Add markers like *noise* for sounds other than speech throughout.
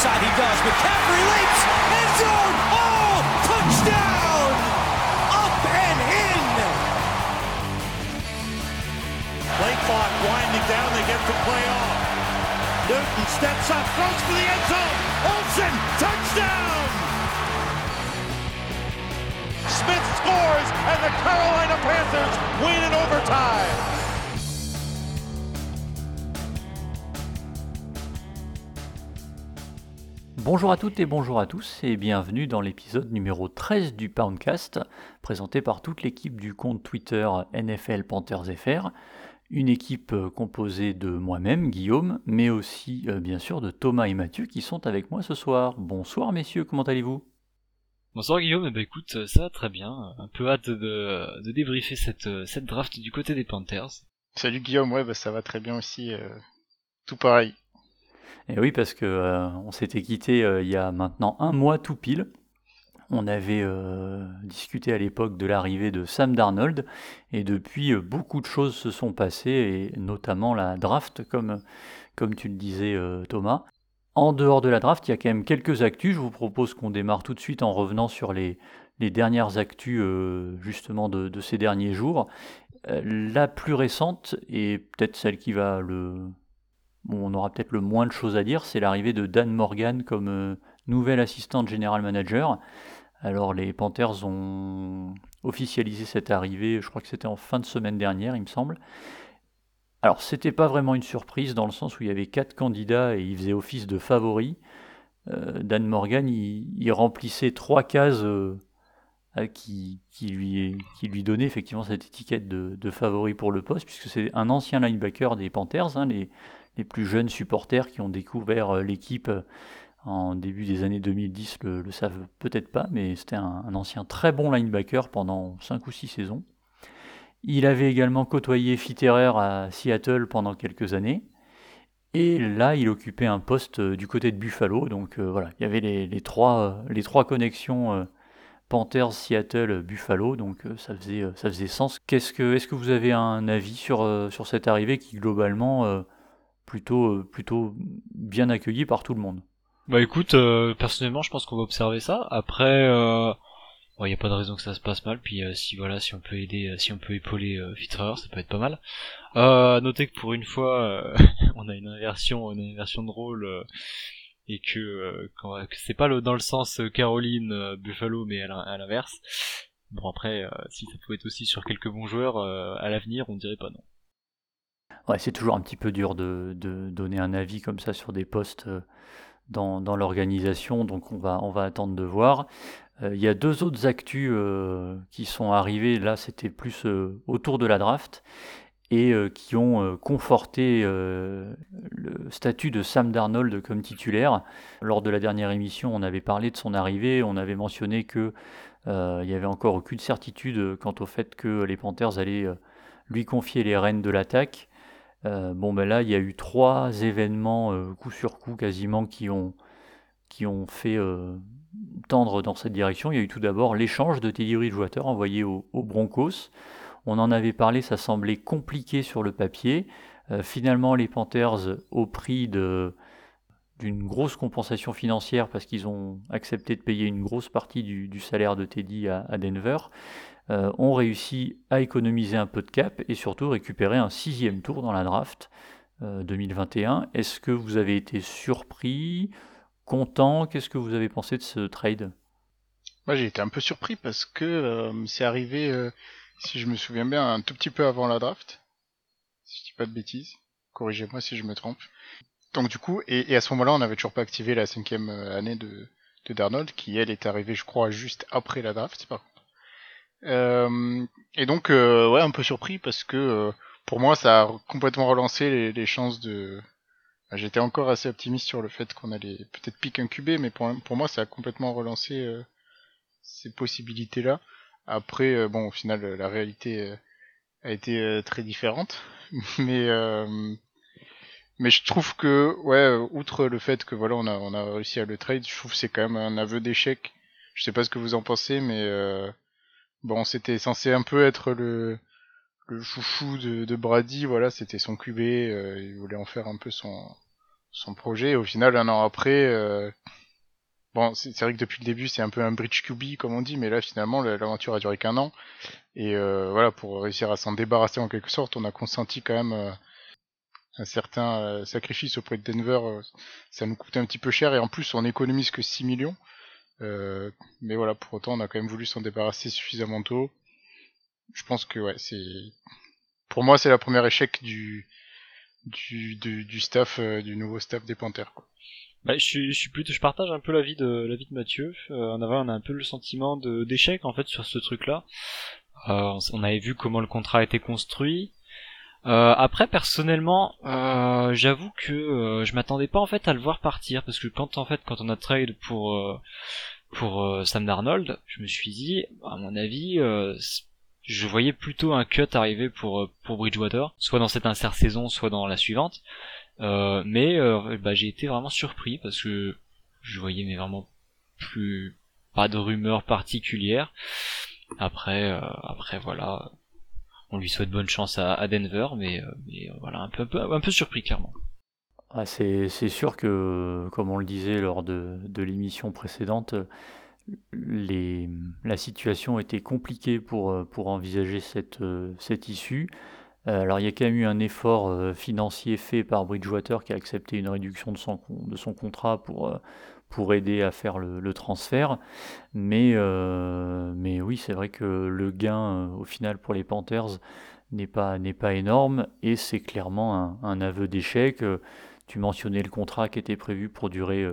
outside he does. McCaffrey leaps. End zone. Oh, touchdown. Up and in. Play clock winding down. They get the play off. Newton steps up, throws for the end zone. Olsen, touchdown. Smith scores, and the Carolina Panthers win in overtime. Bonjour à toutes et bonjour à tous et bienvenue dans l'épisode numéro 13 du Poundcast, présenté par toute l'équipe du compte Twitter NFL Panthers FR, une équipe euh, composée de moi-même, Guillaume, mais aussi euh, bien sûr de Thomas et Mathieu qui sont avec moi ce soir. Bonsoir messieurs, comment allez-vous? Bonsoir Guillaume, eh ben, écoute, ça va très bien, un peu hâte de, de débriefer cette, cette draft du côté des Panthers. Salut Guillaume, ouais bah ça va très bien aussi, euh, tout pareil. Et oui, parce que euh, on s'était quitté euh, il y a maintenant un mois tout pile. On avait euh, discuté à l'époque de l'arrivée de Sam Darnold, et depuis beaucoup de choses se sont passées, et notamment la draft, comme, comme tu le disais Thomas. En dehors de la draft, il y a quand même quelques actus. Je vous propose qu'on démarre tout de suite en revenant sur les, les dernières actus justement de, de, ces derniers jours. la plus récente, et peut-être celle qui va le, on aura peut-être le moins de choses à dire, c'est l'arrivée de Dan Morgan comme euh, nouvel assistant général manager. Alors les Panthers ont officialisé cette arrivée, je crois que c'était en fin de semaine dernière, il me semble. Alors c'était pas vraiment une surprise dans le sens où il y avait quatre candidats et il faisait office de favori. Euh, Dan Morgan, il, remplissait trois cases euh, qui, lui, qui lui donnaient effectivement cette étiquette de, favori pour le poste, puisque c'est un ancien linebacker des Panthers, hein, les plus jeunes supporters qui ont découvert euh, l'équipe euh, en début des années 2010 le, savent peut-être pas, mais c'était un, ancien très bon linebacker pendant 5 ou 6 saisons. Il avait également côtoyé Fitterer à Seattle pendant quelques années. Et là, il occupait un poste euh, du côté de Buffalo. Donc voilà, il y avait les, trois, connexions Panthers, Seattle, Buffalo. Donc ça, faisait, ça faisait sens. Est-ce que vous avez un avis sur cette arrivée qui globalement plutôt, euh, plutôt bien accueilli par tout le monde. Bah écoute, euh, personnellement, je pense qu'on va observer ça. Après, il euh, n'y a pas de raison que ça se passe mal. Puis si voilà, si on peut aider, si on peut épauler euh, ça peut être pas mal. Euh, notez que pour une fois, *laughs* on a une inversion, une inversion de rôle et que, que c'est pas dans le sens Caroline Buffalo, mais à l'inverse. Bon après, si ça pouvait être aussi sur quelques bons joueurs à l'avenir, on dirait pas non. Ouais, c'est toujours un petit peu dur de, donner un avis comme ça sur des postes euh, dans, l'organisation, donc on va, on va attendre de voir. Euh, il y a deux autres actus euh, qui sont arrivés, là c'était plus autour de la draft, et qui ont conforté le statut de Sam Darnold comme titulaire. Lors de la dernière émission, on avait parlé de son arrivée, on avait mentionné qu'il n'y avait encore aucune certitude quant au fait que les Panthers allaient lui confier les rênes de l'attaque. Euh, bon, ben là, il y a eu trois événements euh, coup sur coup quasiment qui ont, qui ont fait euh, tendre dans cette direction. Il y a eu tout d'abord l'échange de Teddy Bridgewater envoyé aux au Broncos. On en avait parlé, ça semblait compliqué sur le papier. finalement, les Panthers, au prix d'une grosse compensation financière parce qu'ils ont accepté de payer une grosse partie du, salaire de Teddy à Denver, euh, ont réussi à économiser un peu de cap et surtout récupérer un sixième tour dans la draft 2021. Euh, Est-ce que vous avez été surpris, content? Qu'est-ce que vous avez pensé de ce trade? Moi j'ai été un peu surpris parce que euh, c'est arrivé, si je me souviens bien, un tout petit peu avant la draft. Si je dis pas de bêtises. Corrigez-moi si je me trompe. Donc du coup, et, à ce moment-là, on n'avait toujours pas activé la cinquième année de, Darnold, qui elle est arrivée, je crois, juste après la draft, par euh, et donc, euh, ouais, un peu surpris parce que euh, pour moi, ça a complètement relancé les, chances de. J'étais encore assez optimiste sur le fait qu'on allait peut-être piquer un QB, mais pour, pour moi, ça a complètement relancé ces possibilités-là. Après, bon, au final, la réalité a été très différente, *laughs* mais mais je trouve que, ouais, outre le fait que voilà, on a on a réussi à le trade, je trouve que c'est quand même un aveu d'échec. Je sais pas ce que vous en pensez, mais Bon, c'était censé un peu être le, le chouchou de, de Brady, voilà, c'était son QB, euh, il voulait en faire un peu son, son projet. Et au final, un an après, euh, bon, c'est vrai que depuis le début, c'est un peu un bridge QB comme on dit, mais là finalement, l'aventure a duré qu'un an. Et euh, voilà, pour réussir à s'en débarrasser en quelque sorte, on a consenti quand même euh, un certain euh, sacrifice auprès de Denver. euh, ça nous coûtait un petit peu cher et en plus, on économise que 6 millions. Euh, mais voilà, pour autant, on a quand même voulu s'en débarrasser suffisamment tôt. Je pense que ouais, c'est pour moi, c'est la première échec du du, du, du staff, euh, du nouveau staff des Panthers. Quoi. Bah, je, suis, je suis plutôt, je partage un peu l'avis de l'avis de Mathieu. Euh, avant, on a un peu le sentiment d'échec en fait sur ce truc-là. Euh, on avait vu comment le contrat a été construit. Euh, après, personnellement, euh, j'avoue que euh, je m'attendais pas en fait à le voir partir parce que quand en fait, quand on a trade pour euh, pour euh, Sam Darnold, je me suis dit, à mon avis, euh, je voyais plutôt un cut arriver pour pour Bridgewater, soit dans cette intersaison, soit dans la suivante. Mais bah, j'ai été vraiment surpris parce que je voyais mais vraiment plus pas de rumeurs particulières. Après, après voilà, on lui souhaite bonne chance à, Denver, mais, euh, euh, voilà un peu, surpris clairement. Ah, c'est sûr que, comme on le disait lors de, l'émission précédente, la situation était compliquée pour, euh, envisager cette, issue. Alors il y a quand même eu un effort financier fait par Bridgewater qui a accepté une réduction de son, contrat pour, pour aider à faire le, transfert. Mais, euh, mais oui, c'est vrai que le gain euh, au final pour les Panthers n'est pas, pas énorme et c'est clairement un, un aveu d'échec. Euh, Tu mentionnais le contrat qui était prévu pour durer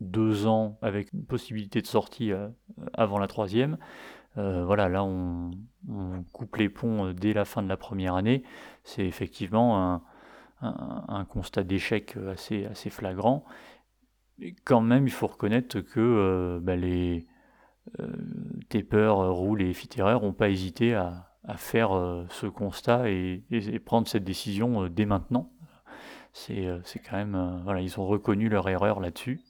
deux ans avec une possibilité de sortie avant la troisième. Voilà, là on, coupe les ponts dès la fin de la première année. C'est effectivement un, un- un constat d'échec assez, assez flagrant. Quand même, il faut reconnaître que euh, bah, les euh, Tepper, euh, Roule et Fitterer n'ont pas hésité à, faire euh, ce constat et, prendre cette décision dès maintenant. C'est quand même, voilà, ils ont reconnu leur erreur là-dessus.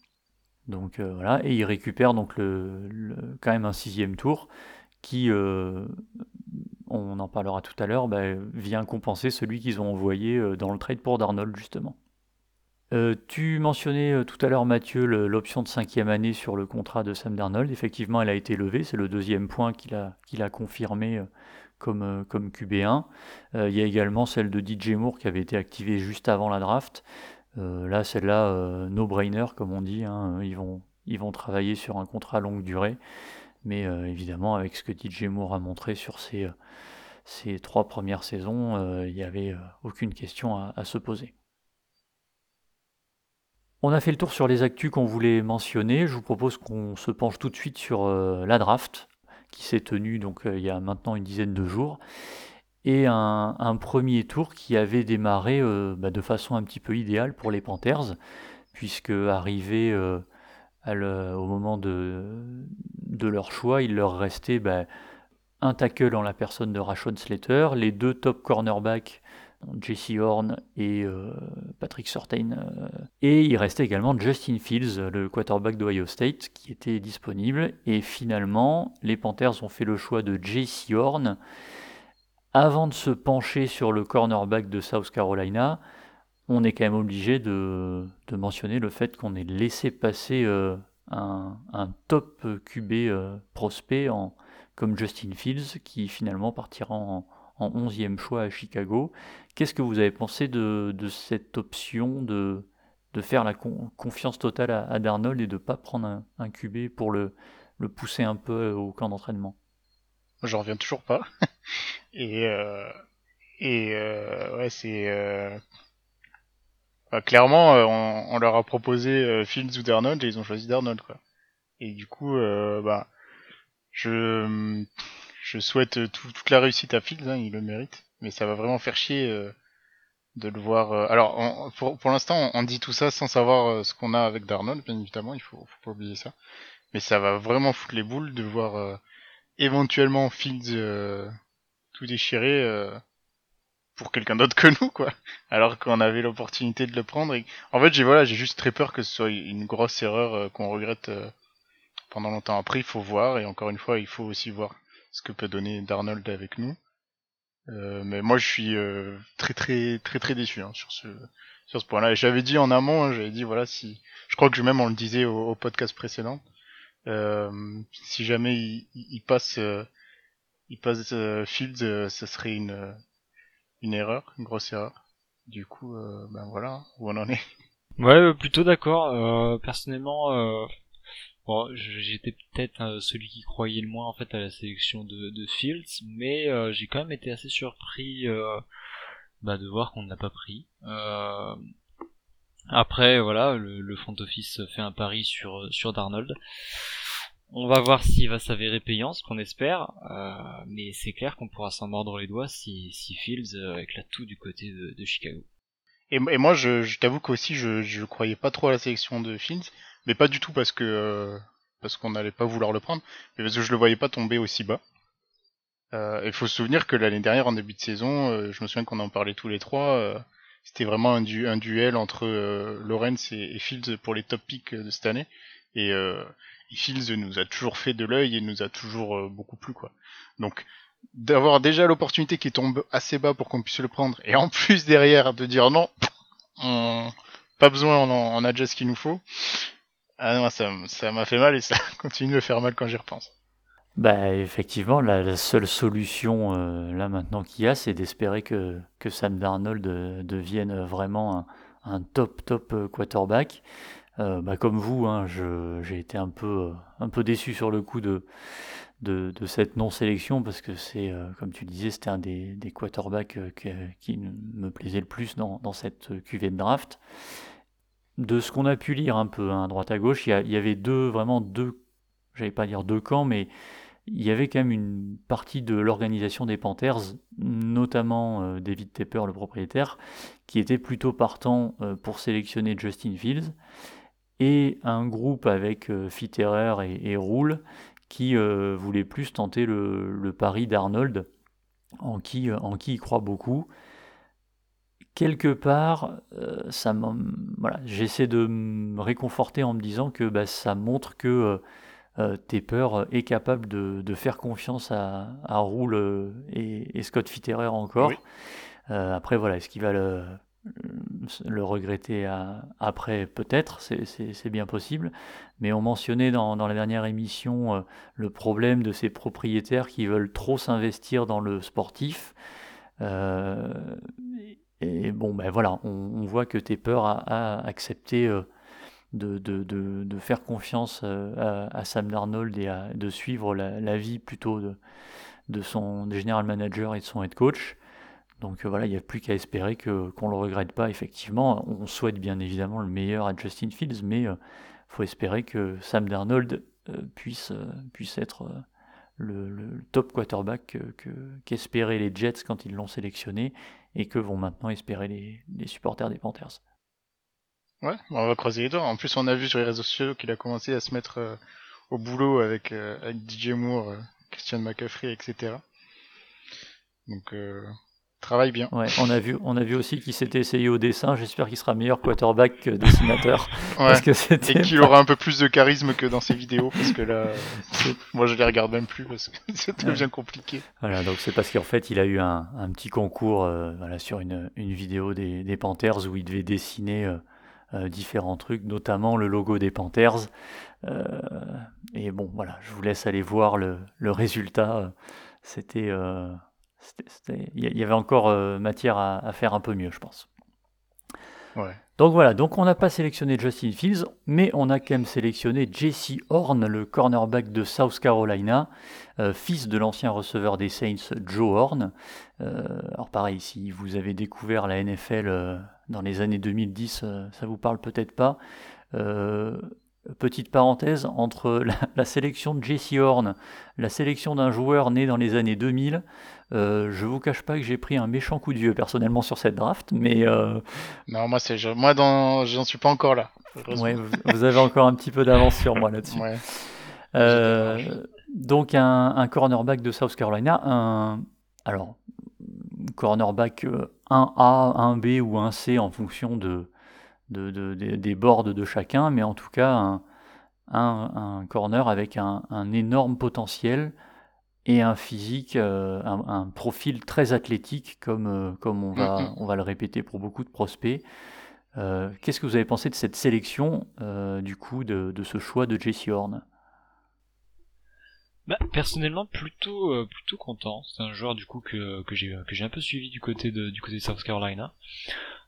Donc voilà, et ils récupèrent donc le, quand même un sixième tour qui, on en parlera tout à l'heure, bah, vient compenser celui qu'ils ont envoyé dans le trade pour Darnold justement. Euh, tu mentionnais euh, tout à l'heure, Mathieu, l'option de cinquième année sur le contrat de Sam Darnold. Effectivement, elle a été levée. C'est le deuxième point qu'il a, confirmé euh, comme, euh, comme QB1. Euh, il y a également celle de DJ Moore qui avait été activée juste avant la draft. Là, celle-là, no-brainer, comme on dit. hein. Ils, vont, travailler sur un contrat longue durée. Mais évidemment, avec ce que DJ Moore a montré sur ses, trois premières saisons, il n'y avait aucune question à se poser. On a fait le tour sur les actus qu'on voulait mentionner. Je vous propose qu'on se penche tout de suite sur euh, la draft qui s'est tenue donc euh, il y a maintenant une dizaine de jours et un, premier tour qui avait démarré euh, bah, de façon un petit peu idéale pour les Panthers puisque arrivé au moment de, de leur choix, il leur restait bah, un tackle en la personne de Rashon Slater, les deux top cornerbacks Jesse Horn et euh, Patrick Surtain. euh, et il restait également Justin Fields, le quarterback d'Ohio State, qui était disponible. Et finalement, les Panthers ont fait le choix de Jesse Horn. Avant de se pencher sur le cornerback de South Carolina, on est quand même obligé de, mentionner le fait qu'on ait laissé passer euh, un, top QB prospect comme Justin Fields, qui finalement partira en, en 11e choix à Chicago. Qu'est-ce que vous avez pensé de, cette option de, faire la con- confiance totale à, Darnold et de ne pas prendre un, QB pour le, pousser un peu au camp d'entraînement? J'en reviens toujours pas. *laughs* et euh, euh, ouais, c'est euh, bah, clairement, euh, on, leur a proposé euh, Fields ou Darnold et ils ont choisi Darnold. Et du coup, euh, bah, je je souhaite tout- toute la réussite à Fields, hein, il le mérite, mais ça va vraiment faire chier euh, de le voir. euh, Alors, pour l'instant, on, dit tout ça sans savoir euh, ce qu'on a avec Darnold, bien évidemment, il faut faut pas oublier ça. Mais ça va vraiment foutre les boules de voir euh, éventuellement Fields euh, tout déchiré euh, pour quelqu'un d'autre que nous quoi alors qu'on avait l'opportunité de le prendre en fait j'ai voilà j'ai juste très peur que ce soit une grosse erreur euh, qu'on regrette euh, pendant longtemps après il faut voir et encore une fois il faut aussi voir ce que peut donner Darnold avec nous Euh, mais moi, je suis euh, très très très très déçu hein, sur ce sur ce point-là. Et j'avais dit en amont, hein, j'avais dit voilà si, je crois que même on le disait au, podcast précédent, euh, si jamais il, il- passe euh, il passe euh, Fields, euh, ça serait une euh, une erreur, une grosse erreur. Du coup, euh, ben voilà hein, où on en est. Ouais, euh, plutôt d'accord. Euh, personnellement, euh, bon, j'étais peut-être euh, celui qui croyait le moins en fait à la sélection de, de Fields, mais euh, j'ai quand même été assez surpris euh, bah, de voir qu'on ne l'a pas pris. Euh, après, voilà, le, front office fait un pari sur sur Darnold. On va voir s'il va s'avérer payant, ce qu'on espère, euh, mais c'est clair qu'on pourra s'en mordre les doigts si, si Fields éclate tout du côté de Chicago. Et, moi, je, je t'avoue qu'aussi, je, je croyais pas trop à la sélection de Fields, mais pas du tout parce que euh, parce qu'on n'allait pas vouloir le prendre, mais parce que je le voyais pas tomber aussi bas. Euh, Il faut se souvenir que l'année dernière, en début de saison, euh, je me souviens qu'on en parlait tous les trois. euh, C'était vraiment un, du, un duel entre Lawrence et, Fields pour les top picks de cette année. Et, et Fields nous a toujours fait de l'œil et nous a toujours beaucoup plu, quoi. Donc, d'avoir déjà l'opportunité qui tombe assez bas pour qu'on puisse le prendre, et en plus derrière de dire non, on... pas besoin, on, a déjà ce qu'il nous faut. Ah non, ça ça m'a fait mal et ça *laughs* continue de faire mal quand j'y repense. Bah effectivement, la, seule solution euh, là maintenant qu'il y a, c'est d'espérer que, que Sam Darnold euh, devienne vraiment un, un top top euh, quarterback. Bah, comme vous, hein, j'ai été un peu, un peu déçu sur le coup de, de, cette non-sélection parce que c'est, euh, comme tu disais, c'était un des, des quarterbacks euh, qui me plaisait le plus dans, dans cette cuvée de draft. De ce qu'on a pu lire un peu hein, à droite à gauche, il y, avait deux, vraiment deux, j'allais pas dire deux camps, mais il y avait quand même une partie de l'organisation des Panthers, notamment euh, David Tepper, le propriétaire, qui était plutôt partant euh, pour sélectionner Justin Fields, et un groupe avec euh, Fitterer et, et Rule qui euh, voulait plus tenter le, le pari d'Arnold, en qui, euh, en qui il croit beaucoup. Quelque part, euh, ça voilà, j'essaie de me réconforter en me disant que bah, ça montre que euh, Tepper est capable de, de faire confiance à, à euh, et, et Scott Fitterer encore. Oui. Après, voilà, est-ce qu'il va le, le regretter à- après Peut-être, c'est- bien possible. Mais on mentionnait dans, dans la dernière émission euh, le problème de ces propriétaires qui veulent trop s'investir dans le sportif. Euh, et, bon, ben voilà, on, voit que Tepper a, a accepté euh, de, de- de- faire confiance euh, à, à Sam Darnold et à, de suivre la, vie plutôt de, son général manager et de son head coach. Donc euh, voilà, il n'y a plus qu'à espérer que, qu'on ne le regrette pas, effectivement. On souhaite bien évidemment le meilleur à Justin Fields, mais il faut espérer que Sam Darnold euh, puisse, euh, puisse être euh, le, top quarterback que, que- qu'espéraient les Jets quand ils l'ont sélectionné et que vont maintenant espérer les, supporters des Panthers. Ouais, on va croiser les doigts. En plus, on a vu sur les réseaux sociaux qu'il a commencé à se mettre euh, au boulot avec, euh, DJ Moore, euh, Christian McCaffrey, etc. Donc, euh, travaille bien. Ouais, on a vu, on a vu aussi qu'il s'était essayé au dessin. J'espère qu'il sera meilleur quarterback que dessinateur. Ouais. *laughs* Parce que c'était Et qu'il aura un peu plus de charisme que dans ses vidéos, parce que là, *laughs* moi je les regarde même plus parce que *laughs* c'est devient compliqué. Voilà, donc c'est parce qu'en fait, il a eu un, un petit concours euh, voilà, sur une, une vidéo des, des Panthers où il devait dessiner euh, euh, différents trucs, notamment le logo des Panthers. Et bon, voilà, je vous laisse aller voir le, le résultat. C'était- il y avait encore euh, matière à, à faire un peu mieux, je pense. Ouais. Donc voilà, donc on n'a pas sélectionné Justin Fields, mais on a quand même sélectionné Jesse Horn, le cornerback de South Carolina, euh, fils de l'ancien receveur des Saints Joe Horn. Euh, alors pareil, si vous avez découvert la NFL euh, dans les années 2010, euh, ça vous parle peut-être pas. Petite parenthèse, entre la, la sélection de Jesse Horn, la sélection d'un joueur né dans les années 2000, euh, je vous cache pas que j'ai pris un méchant coup de vieux personnellement sur cette draft, mais... euh, Non, moi c'est, je- moi dans, j'en suis pas encore là. Ouais, vous, avez encore un petit peu d'avance sur moi là-dessus. Ouais. Euh, donc un, un cornerback de South Carolina, un alors cornerback euh, 1A, 1B ou 1C en fonction de, de- de- des- des boards de chacun, mais en tout cas un, un- un corner avec un énorme potentiel et un physique, un, profil très athlétique comme, comme on, va, Mm, mm. on va le répéter pour beaucoup de prospects. Qu'est-ce que vous avez pensé de cette sélection, du coup, de, de, ce choix de Jesse Horn? Bah, personnellement plutôt euh, plutôt content. C'est un joueur du coup que que j'ai que j'ai un peu suivi du côté de du côté de South Carolina.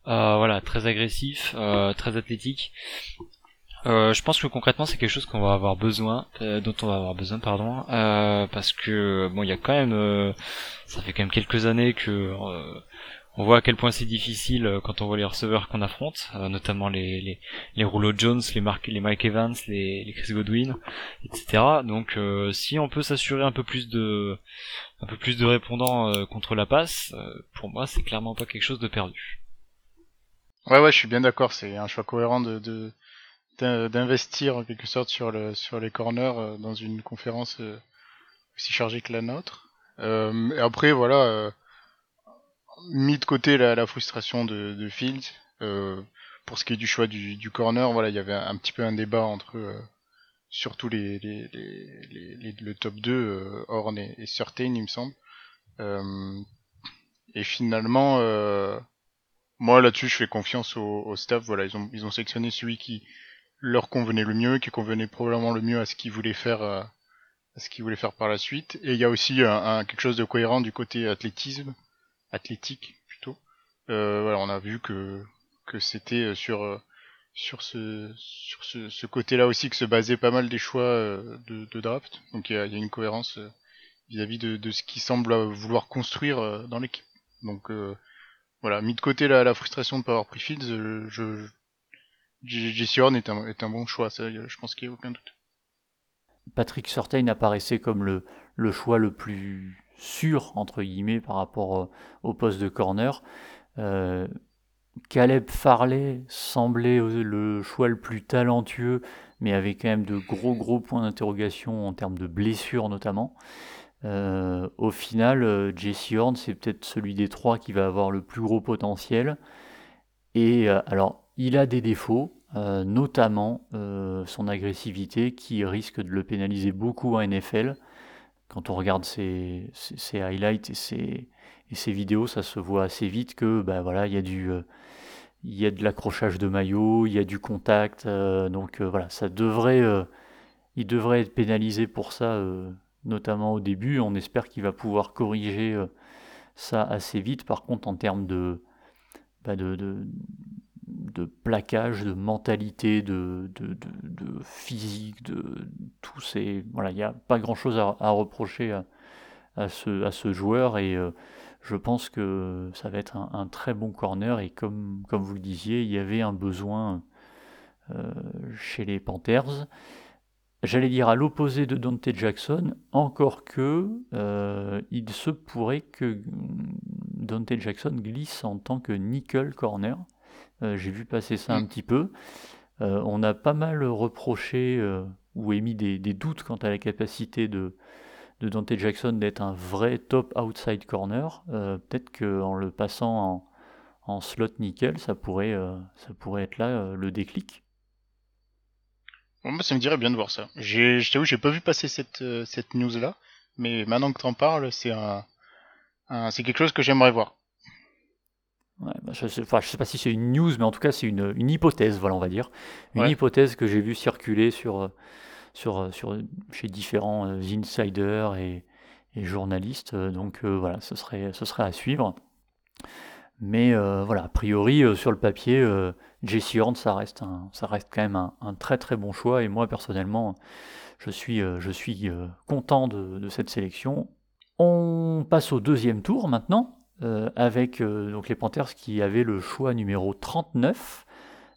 Euh, voilà, très agressif, euh, très athlétique. Euh, je pense que concrètement c'est quelque chose qu'on va avoir besoin, euh, dont on va avoir besoin, pardon, euh, parce que bon, il y a quand même, ça fait quand même quelques années que on voit à quel point c'est difficile quand on voit les receveurs qu'on affronte, notamment les, les, les Jones, les, Mark, les Mike Evans, les, les Chris Godwin, etc. Donc si on peut s'assurer un peu plus de un peu plus de répondants contre la passe, pour moi c'est clairement pas quelque chose de perdu. Ouais ouais je suis bien d'accord, c'est un choix cohérent de d'investir en quelque sorte sur le sur les corners dans une conférence aussi chargée que la nôtre. et après voilà mis de côté la, la frustration de, de Fields. Euh, pour ce qui est du choix du, du corner, voilà, il y avait un, petit peu un débat entre euh, surtout les, les, les, les, le top 2, euh, Horn et, et Certain, il me semble. Euh, et finalement, euh, moi là-dessus, je fais confiance au, au, staff. Voilà, ils ont, ils ont sélectionné celui qui leur convenait le mieux, qui convenait probablement le mieux à ce qu'ils voulaient faire, euh, à ce qu'ils voulaient faire par la suite. Et il y a aussi un, un, quelque chose de cohérent du côté athlétisme athlétique plutôt. Euh, on a vu que c'était sur ce côté-là aussi que se basait pas mal des choix de, draft. Donc il y a, une cohérence vis-à-vis de, ce qui semble vouloir construire dans l'équipe. Donc euh, voilà, mis de côté la, la frustration de pas avoir pris Fields, je Jesse Horn est un, est un bon choix, ça, je pense qu'il n'y a aucun doute. Patrick Surtain apparaissait comme le, le choix le plus sûr, entre guillemets, par rapport au poste de corner. Euh, Caleb Farley semblait le choix le plus talentueux, mais avait quand même de gros gros points d'interrogation en termes de blessures notamment. Euh, au final, euh, Jesse Horn, c'est peut-être celui des trois qui va avoir le plus gros potentiel. Et euh, alors, il a des défauts, euh, notamment son agressivité qui risque de le pénaliser beaucoup en NFL quand on regarde ses, highlights et ses, et ses, vidéos, ça se voit assez vite que bah, voilà, il y a du euh, il y a de l'accrochage de maillot, il y a du contact, euh, donc euh, voilà, ça devrait il devrait être pénalisé pour ça, notamment au début. On espère qu'il va pouvoir corriger ça assez vite. Par contre, en termes de, bah, de de plaquage, de mentalité, de, physique, de tout ces voilà, il n'y a pas grand chose à, reprocher à, ce, joueur et euh, je pense que ça va être un, très bon corner et comme, comme vous le disiez, il y avait un besoin euh, chez les Panthers. J'allais dire à l'opposé de Dante Jackson, encore que euh, il se pourrait que Dante Jackson glisse en tant que nickel corner. Euh, J'ai vu passer ça un petit peu. Euh, on a pas mal reproché euh, ou émis des, des, doutes quant à la capacité de, de Dante Jackson d'être un vrai top outside corner. Euh, Peut-être qu'en le passant en, en, slot nickel, ça pourrait, euh, ça pourrait être là le déclic. Bon, moi, ça me dirait bien de voir ça. Je t'avoue, j'ai pas vu passer cette, cette news-là, mais maintenant que t'en parles, c'est un, un c'est quelque chose que j'aimerais voir. Ouais, bah je ne sais, enfin, sais, pas si c'est une news, mais en tout cas c'est une, une, hypothèse, voilà, on va dire. Une ouais. hypothèse que j'ai vue circuler sur, sur, sur, chez différents insiders et, et journalistes. Donc euh, voilà, ce serait, ce serait à suivre. Mais euh, voilà, a priori, euh, sur le papier, euh, Jesse Horn, ça reste, un, ça reste quand même un, un, très très bon choix. Et moi, personnellement, je suis, je suis content de, de cette sélection. On passe au deuxième tour maintenant. Euh, avec euh, donc les Panthers qui avaient le choix numéro 39,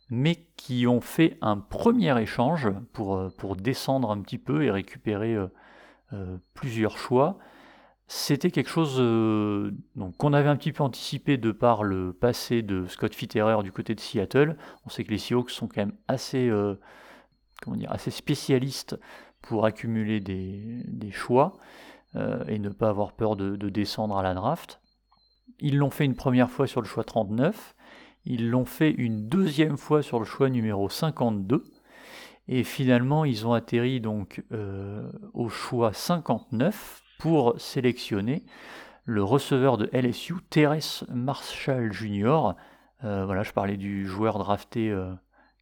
mais qui ont fait un premier échange pour, euh, pour descendre un petit peu et récupérer plusieurs choix. C'était quelque chose qu'on avait un petit peu anticipé de par le passé de Scott Fitterer du côté de Seattle. On sait que les Seahawks sont quand même assez, comment dire, assez spécialistes pour accumuler des, des choix et ne pas avoir peur de descendre à la draft. Ils l'ont fait une première fois sur le choix 39, ils l'ont fait une deuxième fois sur le choix numéro 52, et finalement ils ont atterri donc euh, au choix 59 pour sélectionner le receveur de LSU, Terrence Marshall Jr. Euh, voilà, je parlais du joueur drafté euh,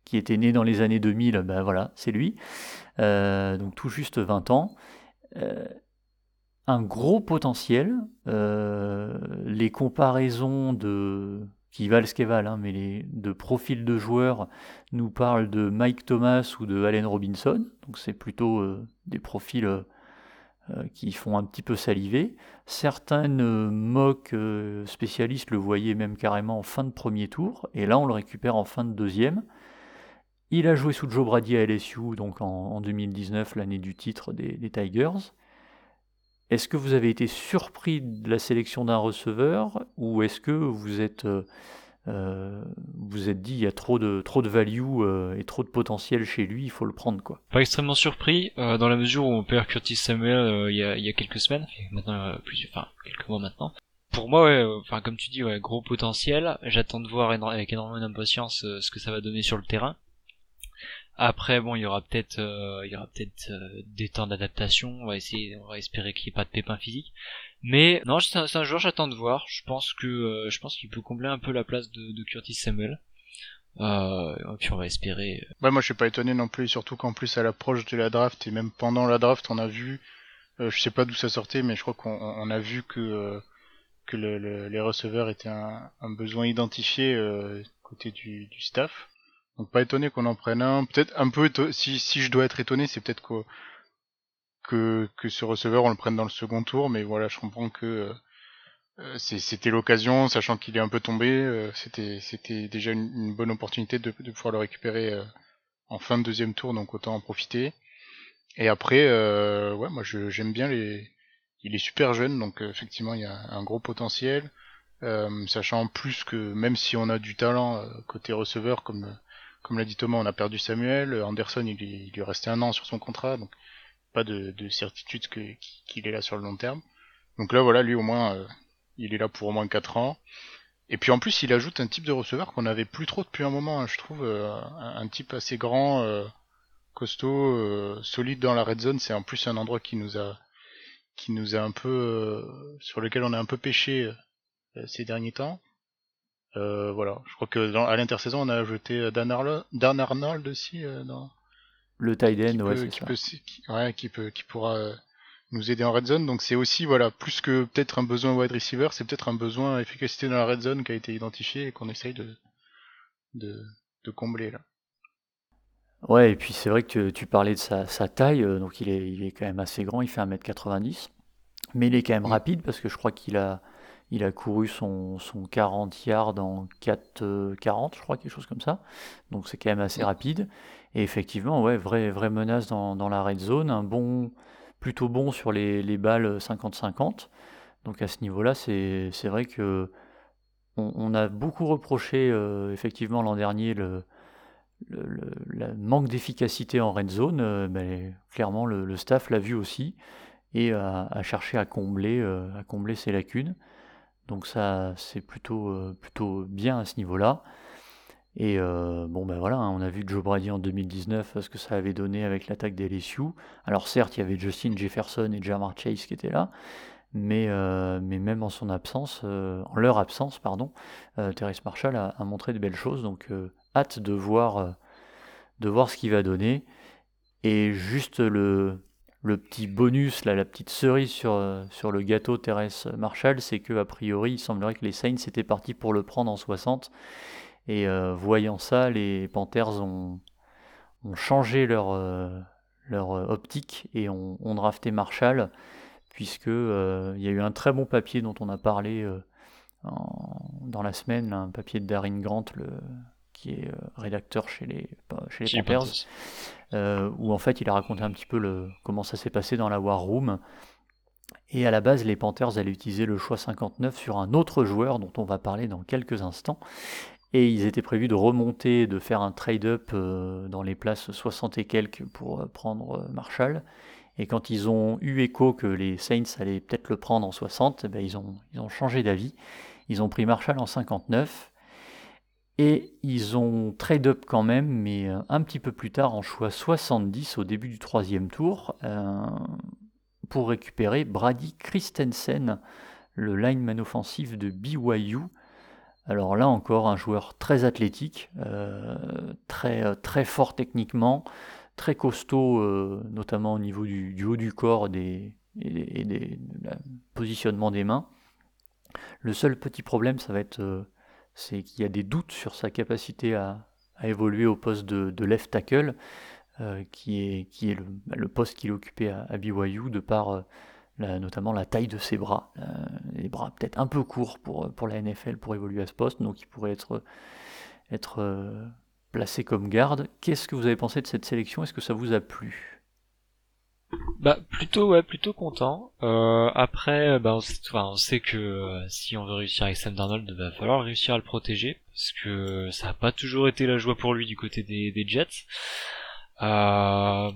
qui était né dans les années 2000, ben c'est lui. Donc tout juste 20 ans. Un gros potentiel. les comparaisons de qui valent ce qu'elles valent, hein, mais les, de profils de joueurs nous parlent de Mike Thomas ou de Allen Robinson. Donc c'est plutôt des profils euh, qui font un petit peu saliver. Certaines euh, euh, spécialistes le voyaient même carrément en fin de premier tour, et là on le récupère en fin de deuxième. Il a joué sous Joe Brady à LSU, donc en, 2019, l'année du titre des, Tigers. Est-ce que vous avez été surpris de la sélection d'un receveur, ou est-ce que vous êtes euh, vous êtes dit il y a trop de trop de value euh, et trop de potentiel chez lui, il faut le prendre quoi? Pas extrêmement surpris euh, dans la mesure où on perd Curtis Samuel il y, a, il, quelques semaines, maintenant plus, enfin quelques mois maintenant. Pour moi, enfin comme tu dis, ouais, gros potentiel. J'attends de voir avec énormément d'impatience ce que ça va donner sur le terrain. Après, bon, il y aura peut-être, il y aura peut-être des temps d'adaptation. On va essayer, on va espérer qu'il n'y ait pas de pépins physiques. Mais non, c'est un, joueur j'attends de voir. Je pense que euh, je pense qu'il peut combler un peu la place de, Curtis Samuel. Euh, et puis on va espérer. Euh, ouais, moi je suis pas étonné non plus, surtout qu'en plus à l'approche de la draft et même pendant la draft, on a vu, euh, je sais pas d'où ça sortait, mais je crois qu'on a vu que que le, les receveurs étaient un, un besoin identifié côté du, staff. Donc pas étonné qu'on en prenne un. Peut-être un peu si si je dois être étonné, c'est peut-être que que, que ce receveur on le prenne dans le second tour, mais voilà, je comprends que euh, euh, c'était l'occasion, sachant qu'il est un peu tombé, euh, c'était c'était déjà une, bonne opportunité de, de pouvoir le récupérer en fin de deuxième tour, donc autant en profiter. Et après, ouais, moi j'aime bien les, il est super jeune, donc effectivement il y a un gros potentiel, sachant plus que même si on a du talent côté receveur, comme comme l'a dit Thomas, on a perdu Samuel, Anderson il, lui restait un an sur son contrat, donc pas de, certitude qu'il est là sur le long terme. Donc là, voilà, lui au moins, euh, il est là pour au moins 4 ans. Et puis en plus, il ajoute un type de receveur qu'on n'avait plus trop depuis un moment, hein, je trouve. Euh, un, type assez grand, euh, costaud, solide dans la red zone. C'est en plus un endroit qui nous a, qui nous a un peu, sur lequel on a un peu pêché ces derniers temps. Voilà, je crois que dans, à l'intersaison, on a ajouté Dan, Dan Arnold aussi dans, le tight end, ouais, c'est ça. qui, ouais, qui peut, qui pourra euh, nous aider en red zone. Donc c'est aussi, voilà, plus que peut-être un besoin wide receiver, c'est peut-être un besoin efficacité dans la red zone qui a été identifié et qu'on essaye de, de, de, combler là. Ouais, et puis c'est vrai que tu, parlais de sa, sa taille, euh, donc il est, il est quand même assez grand, il fait 1m90, mais il est quand même mm. rapide parce que je crois qu'il a, il a couru son, son 40 yards en 4,40, je crois, quelque chose comme ça. Donc c'est quand même assez rapide. Et effectivement, ouais, vraie, vraie menace dans, dans, la red zone, un bon, plutôt bon sur les, les balles 50-50. Donc à ce niveau-là, c'est vrai que on, a beaucoup reproché euh, effectivement l'an dernier le, le, manque d'efficacité en red zone. Euh, mais clairement, le, staff l'a vu aussi et a, cherché à combler, euh, à combler ses lacunes. Donc ça, c'est plutôt, plutôt bien à ce niveau-là. Et euh, bon, ben voilà, hein, on a vu Joe Brady en 2019 ce que ça avait donné avec l'attaque des LSU. Alors certes, il y avait Justin Jefferson et Jamar Chase qui étaient là, mais, euh, mais même en son absence, euh, en leur absence, pardon, Terrence Marshall a, montré de belles choses. Donc hâte de voir, de voir ce qu'il va donner. Et juste le, le petit bonus, la petite cerise sur, sur le gâteau Terrence Marshall, c'est que a priori, il semblerait que les Saints étaient partis pour le prendre en 60 et euh, voyant ça, les Panthers ont, changé leur, euh, euh, optique et ont, drafté Marshall, puisque il y a eu un très bon papier dont on a parlé dans la semaine, un papier de Darren Grant, le, qui est rédacteur chez les, chez les Panthers, où en fait il a raconté un petit peu le, comment ça s'est passé dans la War Room. Et à la base, les Panthers allaient utiliser le choix 59 sur un autre joueur dont on va parler dans quelques instants. Et ils étaient prévus de remonter, de faire un trade-up euh, dans les places 60 et quelques pour euh, prendre euh, Marshall. Et quand ils ont eu écho que les Saints allaient peut-être le prendre en 60, eh ben ils, ont, ils ont changé d'avis. Ils ont pris Marshall en 59. Et ils ont trade-up quand même, mais un petit peu plus tard, en choix 70, au début du troisième tour, pour récupérer Brady Christensen, le lineman offensif de BYU. Alors là encore, un joueur très athlétique, euh, très, très fort techniquement, très costaud, euh, notamment au niveau du, haut du corps et, des, positionnement des mains. Le seul petit problème, ça va être, euh, c'est qu'il y a des doutes sur sa capacité à, évoluer au poste de, left tackle, qui est, qui est le, poste qu'il occupait à, à, BYU de par notamment la taille de ses bras. Euh, les bras peut-être un peu courts pour, pour la NFL pour évoluer à ce poste, donc il pourrait être, être euh, placé comme garde. Qu'est-ce que vous avez pensé de cette sélection? Est-ce que ça vous a plu? Bah plutôt ouais plutôt content. Euh, après bah on sait, que si on veut réussir avec Sam Darnold, il va falloir réussir à le protéger parce que ça n'a pas toujours été la joie pour lui du côté des, Jets. Euh,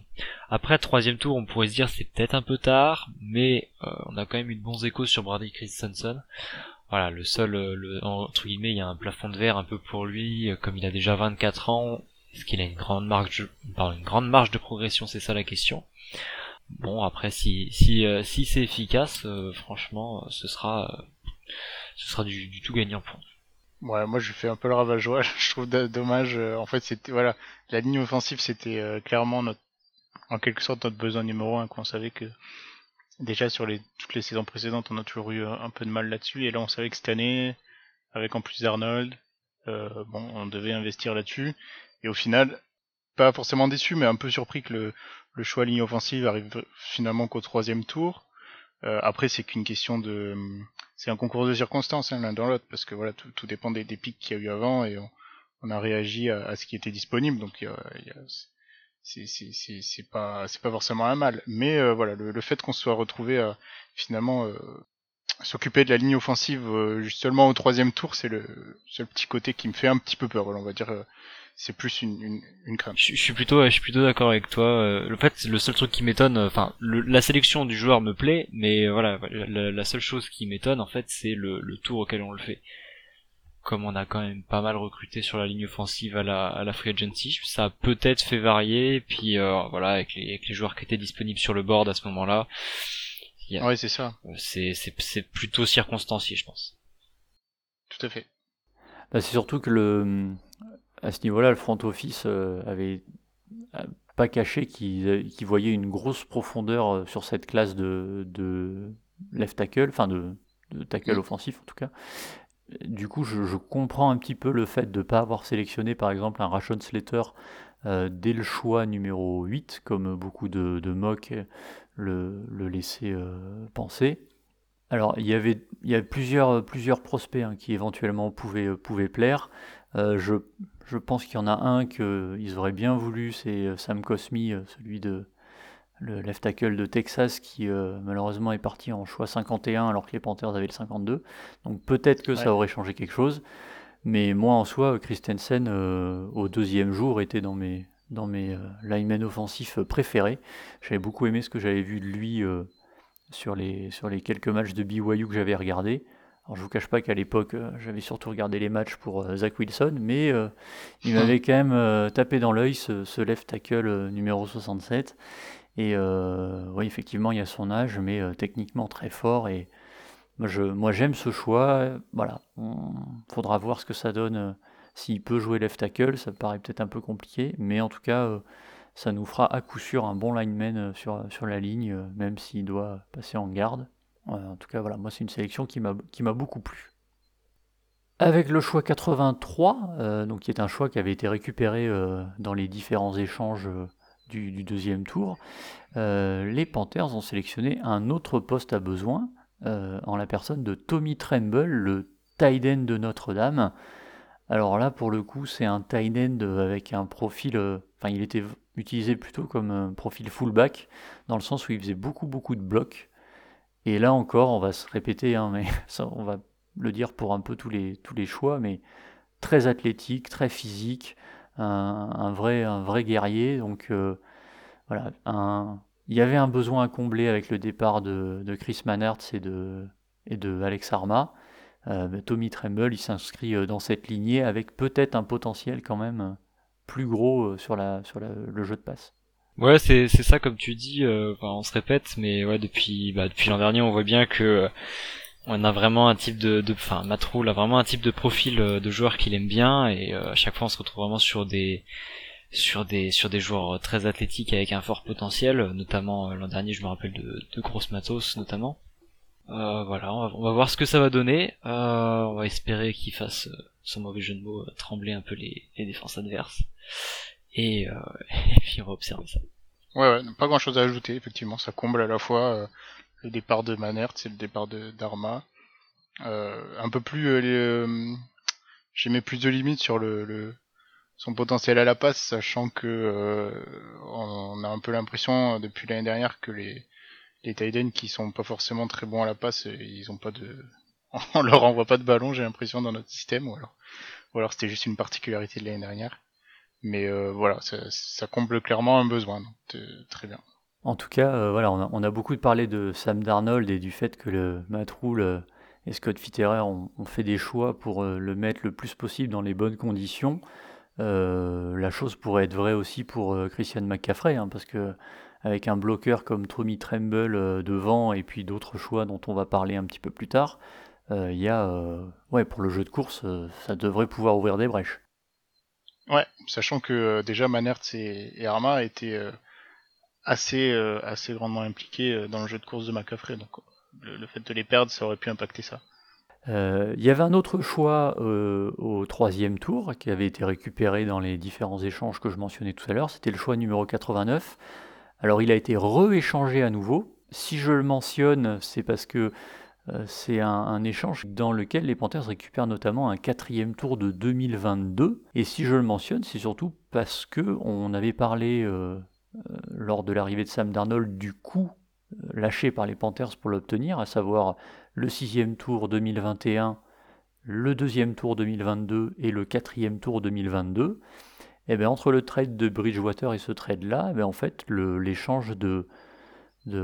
après troisième tour, on pourrait se dire c'est peut-être un peu tard, mais euh, on a quand même eu de bons échos sur Brady Christensen. Voilà, le seul, euh, le, entre guillemets, il y a un plafond de verre un peu pour lui, comme il a déjà 24 ans. Est-ce qu'il a une grande marge, de, une grande marge de progression C'est ça la question. Bon, après, si si si c'est efficace, franchement, ce sera ce sera du, tout gagnant pour nous. Ouais, moi je fais un peu le ravage *laughs* je trouve dommage. Euh, en fait, c'était voilà, la ligne offensive c'était euh, clairement notre, en quelque sorte notre besoin numéro un. Qu'on savait que déjà sur les toutes les saisons précédentes, on a toujours eu un peu de mal là-dessus, et là on savait que cette année, avec en plus Arnold, euh, bon, on devait investir là-dessus, et au final, pas forcément déçu, mais un peu surpris que le, le choix ligne offensive arrive finalement qu'au troisième tour. Euh, après, c'est qu'une question de, c'est un concours de circonstances hein, l'un dans l'autre, parce que voilà, tout, dépend des, pics qu'il y a eu avant et on, a réagi à, ce qui était disponible, donc euh, c'est c'est pas c'est pas forcément un mal, mais euh, voilà, le, fait qu'on soit retrouvé finalement euh, s'occuper de la ligne offensive euh, seulement au troisième tour, c'est le seul petit côté qui me fait un petit peu peur. Voilà, on va dire c'est plus une, une, une, crainte. Je, suis plutôt, je suis plutôt d'accord avec toi. Euh, le fait, le seul truc qui m'étonne, euh, enfin, la sélection du joueur me plaît, mais voilà, la, seule chose qui m'étonne en fait, c'est le, le, tour auquel on le fait. Comme on a quand même pas mal recruté sur la ligne offensive à la, à la free agency, ça a peut-être fait varier. Puis euh, voilà, avec les, avec les joueurs qui étaient disponibles sur le board à ce moment-là, ouais, c'est ça. C'est, c'est, c'est plutôt circonstancié, je pense. Tout à fait. Bah, c'est surtout que le à ce niveau-là, le front office euh, avait euh, pas caché qu'il voyait une grosse profondeur euh, sur cette classe de, de left tackle, enfin de, tackle mm. offensif en tout cas. Du coup, je, comprends un petit peu le fait de ne pas avoir sélectionné par exemple un Rashon Slater dès le choix numéro 8, comme beaucoup de, de le, le laissaient penser. Alors, il y avait, il y avait plusieurs, plusieurs prospects hein, qui éventuellement pouvaient, pouvaient plaire. Je, je pense qu'il y en a un qu'ils auraient bien voulu, c'est euh, Sam Cosmi, euh, celui de le left tackle de Texas qui euh, malheureusement est parti en choix 51 alors que les Panthers avaient le 52. Donc peut-être que ça aurait changé quelque chose. Mais moi en soi, Christensen au deuxième jour était dans mes, dans mes linemen offensifs préférés. J'avais beaucoup aimé ce que j'avais vu de lui sur, les, sur les quelques matchs de BYU que j'avais regardé. Alors je vous cache pas qu'à l'époque, euh, j'avais surtout regardé les matchs pour euh, Zach Wilson, mais euh, il m'avait *laughs* quand même tapé dans l'œil ce, left tackle numéro 67. Et oui, effectivement, il y a son âge, mais techniquement très fort. Et moi, je, moi, j'aime ce choix. Voilà, on faudra voir ce que ça donne. S'il peut jouer left tackle, ça me paraît peut-être un peu compliqué, mais en tout cas, ça nous fera à coup sûr un bon lineman sur, sur la ligne, même s'il doit passer en garde en tout cas, voilà, moi, c'est une sélection qui m'a beaucoup plu. Avec le choix 83, euh, donc qui est un choix qui avait été récupéré euh, dans les différents échanges euh, du, deuxième tour, les Panthers ont sélectionné un autre poste à besoin en la personne de Tommy Tremble, le tight end de Notre-Dame. Alors là, pour le coup, c'est un tight end avec un profil, enfin, il était utilisé plutôt comme un profil fullback, dans le sens où il faisait beaucoup, beaucoup de blocs. Et là encore, on va se répéter, hein, mais *laughs* on va le dire pour un peu tous les, tous les choix, mais très athlétique, très physique, un, vrai, un vrai guerrier. Donc euh, voilà, il y avait un besoin à combler avec le départ de, Chris Mannertz et de, et de Alex Arma. Euh, Tommy Tremble, il s'inscrit euh, dans cette lignée avec peut-être un potentiel quand même plus gros sur, la, sur le jeu de passe. Ouais, c'est c'est ça comme tu dis. euh, enfin, on se répète, mais ouais, depuis bah, depuis l'an dernier, on voit bien que euh, on a vraiment un type de, de enfin, Matroul a vraiment un type de profil euh, de joueur qu'il aime bien, et euh, à chaque fois, on se retrouve vraiment sur des sur des sur des joueurs très athlétiques avec un fort potentiel, notamment l'an dernier, je me rappelle de de grosses matos notamment. Voilà, on va, on va voir ce que ça va donner. On va espérer qu'il fasse, sans mauvais jeu de mots, trembler un peu les, les défenses adverses. Et, euh, *laughs* et puis on va observer ça. Ouais, ouais, pas grand chose à ajouter, effectivement, ça comble à la fois euh, le départ de Manert, c'est le départ de d'Arma. Euh, un peu plus euh, euh, j'ai mis plus de limites sur le, son potentiel à la passe, sachant que on a un peu l'impression depuis l'année dernière que les les Tiden qui sont pas forcément très bons à la passe, ils ont pas de *laughs* on leur envoie pas de ballon, j'ai l'impression dans notre système ou alors ou alors c'était juste une particularité de l'année dernière. Mais euh, voilà, ça, comble clairement un besoin, donc euh, très bien. En tout cas, euh, voilà, on a, beaucoup parlé de Sam Darnold et du fait que le euh, et Scott Fitterer ont, fait des choix pour le mettre le plus possible dans les bonnes conditions. La chose pourrait être vraie aussi pour Christian McCaffrey, hein, parce que avec un bloqueur comme Tommy Tremble devant et puis d'autres choix dont on va parler un petit peu plus tard, il y a, ouais, pour le jeu de course, ça devrait pouvoir ouvrir des brèches. Ouais, sachant que euh, déjà Manert et, Arma étaient euh, assez euh, assez grandement impliqués dans le jeu de course de McCaffrey, donc le, fait de les perdre, ça aurait pu impacter ça. Il y avait un autre choix au troisième tour qui avait été récupéré dans les différents échanges que je mentionnais tout à l'heure. C'était le choix numéro 89. Alors il a été rééchangé à nouveau. Si je le mentionne, c'est parce que c'est un, échange dans lequel les Panthers récupèrent notamment un quatrième tour de 2022. Et si je le mentionne, c'est surtout parce que on avait parlé euh, euh, lors de l'arrivée de Sam Darnold du coût euh, lâché par les Panthers pour l'obtenir, à savoir le sixième tour 2021, le deuxième tour 2022 et le quatrième tour 2022. Et bien entre le trade de Bridgewater et ce trade-là, eh ben, en fait l'échange de,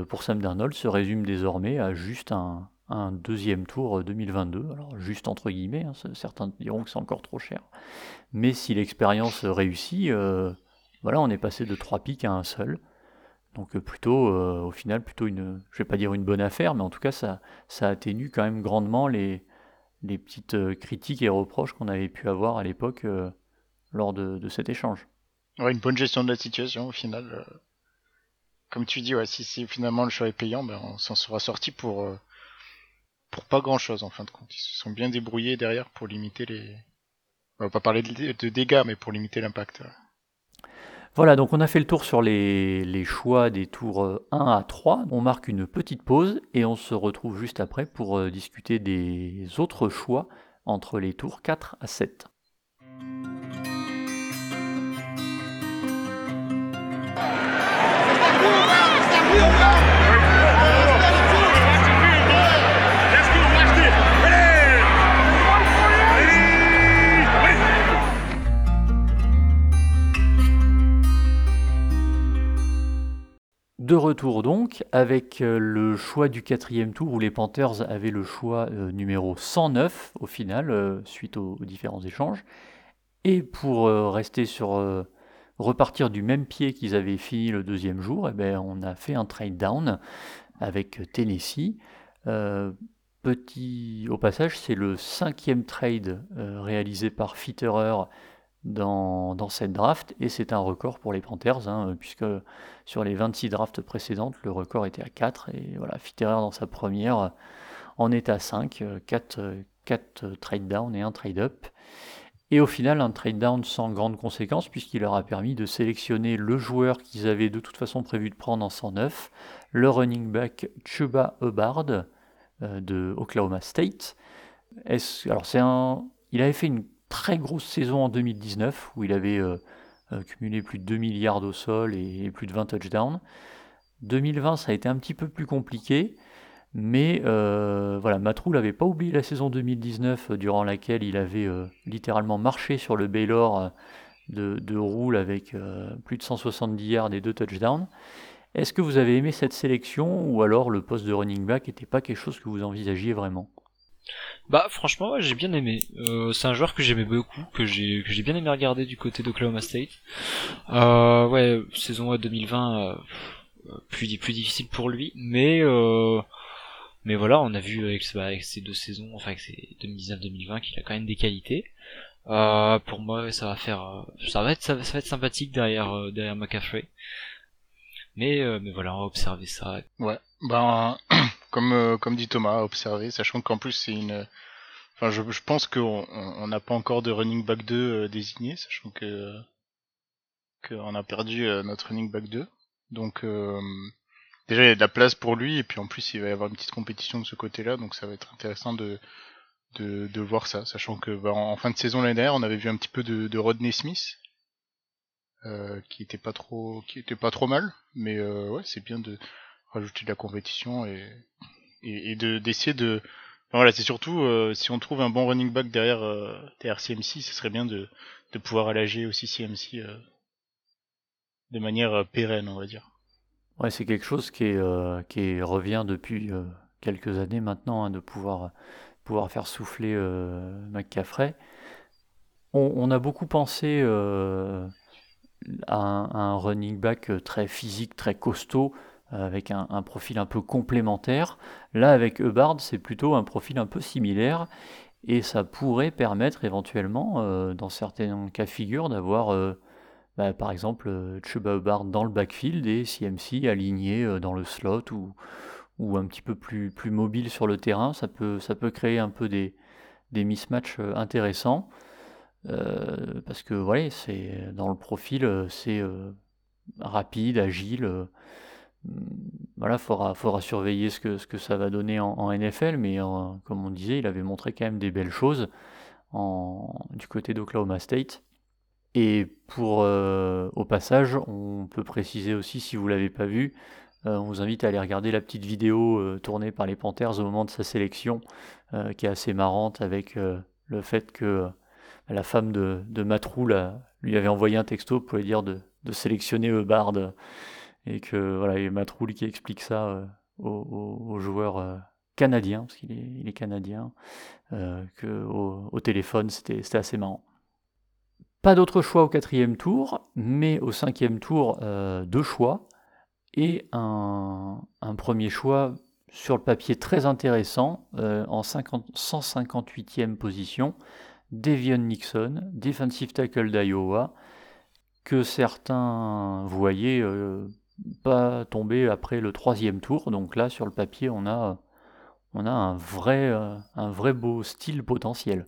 pour Sam Darnold se résume désormais à juste un, un deuxième tour 2022. Alors juste entre guillemets, hein, certains diront que c'est encore trop cher. Mais si l'expérience réussit, euh, voilà, on est passé de trois pics à un seul. Donc euh, plutôt, euh, au final, plutôt une, je vais pas dire une bonne affaire, mais en tout cas, ça, ça atténue quand même grandement les, les petites euh, critiques et reproches qu'on avait pu avoir à l'époque euh, lors de, de cet échange. Ouais, une bonne gestion de la situation au final. euh, comme tu dis, si, si finalement le choix est payant, ben on s'en sera sorti pour euh, pour pas grand chose en fin de compte. Ils se sont bien débrouillés derrière pour limiter les. On va pas parler de, dégâts, mais pour limiter l'impact. Voilà, donc on a fait le tour sur les, les choix des tours euh, 1 à 3. On marque une petite pause et on se retrouve juste après pour euh, discuter des autres choix entre les tours 4 à 7. De retour donc, avec euh, le choix du quatrième tour où les Panthers avaient le choix euh, numéro 109 au final, euh, suite aux, différents échanges. Et pour rester sur repartir du même pied qu'ils avaient fini le deuxième jour, eh ben, on a fait un trade down avec Tennessee. Petit, au passage, c'est le cinquième trade réalisé par Fitterer dans, cette draft et c'est un record pour les Panthers hein, puisque sur les 26 drafts précédentes, le record était à 4 et voilà, Fitterer dans sa première en est à 5, 4, 4 trade down et un trade up. Et au final, un trade down sans grande conséquence, puisqu'il leur a permis de sélectionner le joueur qu'ils avaient de toute façon prévu de prendre en 109, le running back Chuba Hubbard euh, de Oklahoma State. Alors c'est un, il avait fait une très grosse saison en 2019 où il avait euh, cumulé plus de 2 milliards au sol et, plus de 20 touchdowns. 2020, ça a été un petit peu plus compliqué. Mais euh, voilà, Matrou n'avait pas oublié la saison 2019 euh, durant laquelle il avait euh, littéralement marché sur le Baylor de, de Roule avec plus de 170 yards et 2 touchdowns. Est-ce que vous avez aimé cette sélection ou alors le poste de running back n'était pas quelque chose que vous envisagiez vraiment? Bah franchement ouais, j'ai bien aimé. Euh, c'est un joueur que j'aimais beaucoup, que j'ai que j'ai bien aimé regarder du côté d'Oklahoma State. Euh, ouais, saison 2020 euh, plus plus difficile pour lui, mais euh, mais voilà, on a vu avec, bah, avec ces deux saisons, enfin avec ces 2019-2020 qu'il a quand même des qualités. Euh, pour moi, ça va faire, euh, ça va être, ça va, être sympathique derrière derrière McCaffrey. Mais mais voilà, on va observer ça. Ouais, ben *clears throat* comme euh, comme dit Thomas, observer, sachant qu'en plus c'est une, enfin je, je pense qu'on on n'a pas encore de running back 2 euh, désigné, sachant que qu'on a perdu euh, notre running back 2. Donc déjà il y a de la place pour lui et puis en plus il va y avoir une petite compétition de ce côté-là, donc ça va être intéressant de de, voir ça, sachant que bah, en, fin de saison l'année dernière on avait vu un petit peu de, de Rodney Smith. euh, qui était pas trop qui était pas trop mal mais euh, ouais c'est bien de rajouter de la compétition et et, de d'essayer de voilà c'est surtout euh, si on trouve un bon running back derrière euh, derrière CMC ce serait bien de de pouvoir allager aussi CMC euh, de manière pérenne on va dire Ouais, c'est quelque chose qui, qui revient depuis quelques années maintenant, hein, de pouvoir, pouvoir faire souffler McCaffrey. On, on a beaucoup pensé à, un, running back très physique, très costaud, avec un, profil un peu complémentaire. Là, avec Hubbard, c'est plutôt un profil un peu similaire, et ça pourrait permettre éventuellement, euh, dans certains cas figure, d'avoir... euh, bah, par exemple, euh, Chuba Hubbard dans le backfield et CMC aligné dans le slot ou, un petit peu plus, mobile sur le terrain. Ça peut, créer un peu des, mismatchs intéressants. Parce que voilà, c'est dans le profil, c'est rapide, agile. Hum, voilà, faudra, surveiller ce que, ce que ça va donner en, NFL, mais comme on disait, il avait montré quand même des belles choses en, du côté d'Oklahoma State. Et pour, euh, au passage, on peut préciser aussi, si vous l'avez pas vu, euh, on vous invite à aller regarder la petite vidéo euh, tournée par les Panthers au moment de sa sélection, qui est assez marrante avec le fait que la femme de, de Matrou lui avait envoyé un texto pour lui dire de, de sélectionner Hubbard euh, et que voilà, et Matroul qui explique ça euh, aux, joueurs euh, canadiens, parce qu'il est, il est canadien, euh, que au, téléphone, c'était c'était assez marrant. Pas d'autre choix au quatrième tour, mais au cinquième tour, euh, deux choix et un, premier choix sur le papier très intéressant en 50 158e position, Devion Nixon, defensive tackle d'Iowa, que certains voyaient pas tomber après le troisième tour. Donc là, sur le papier, on a, on a un, vrai, euh, un vrai beau style potentiel.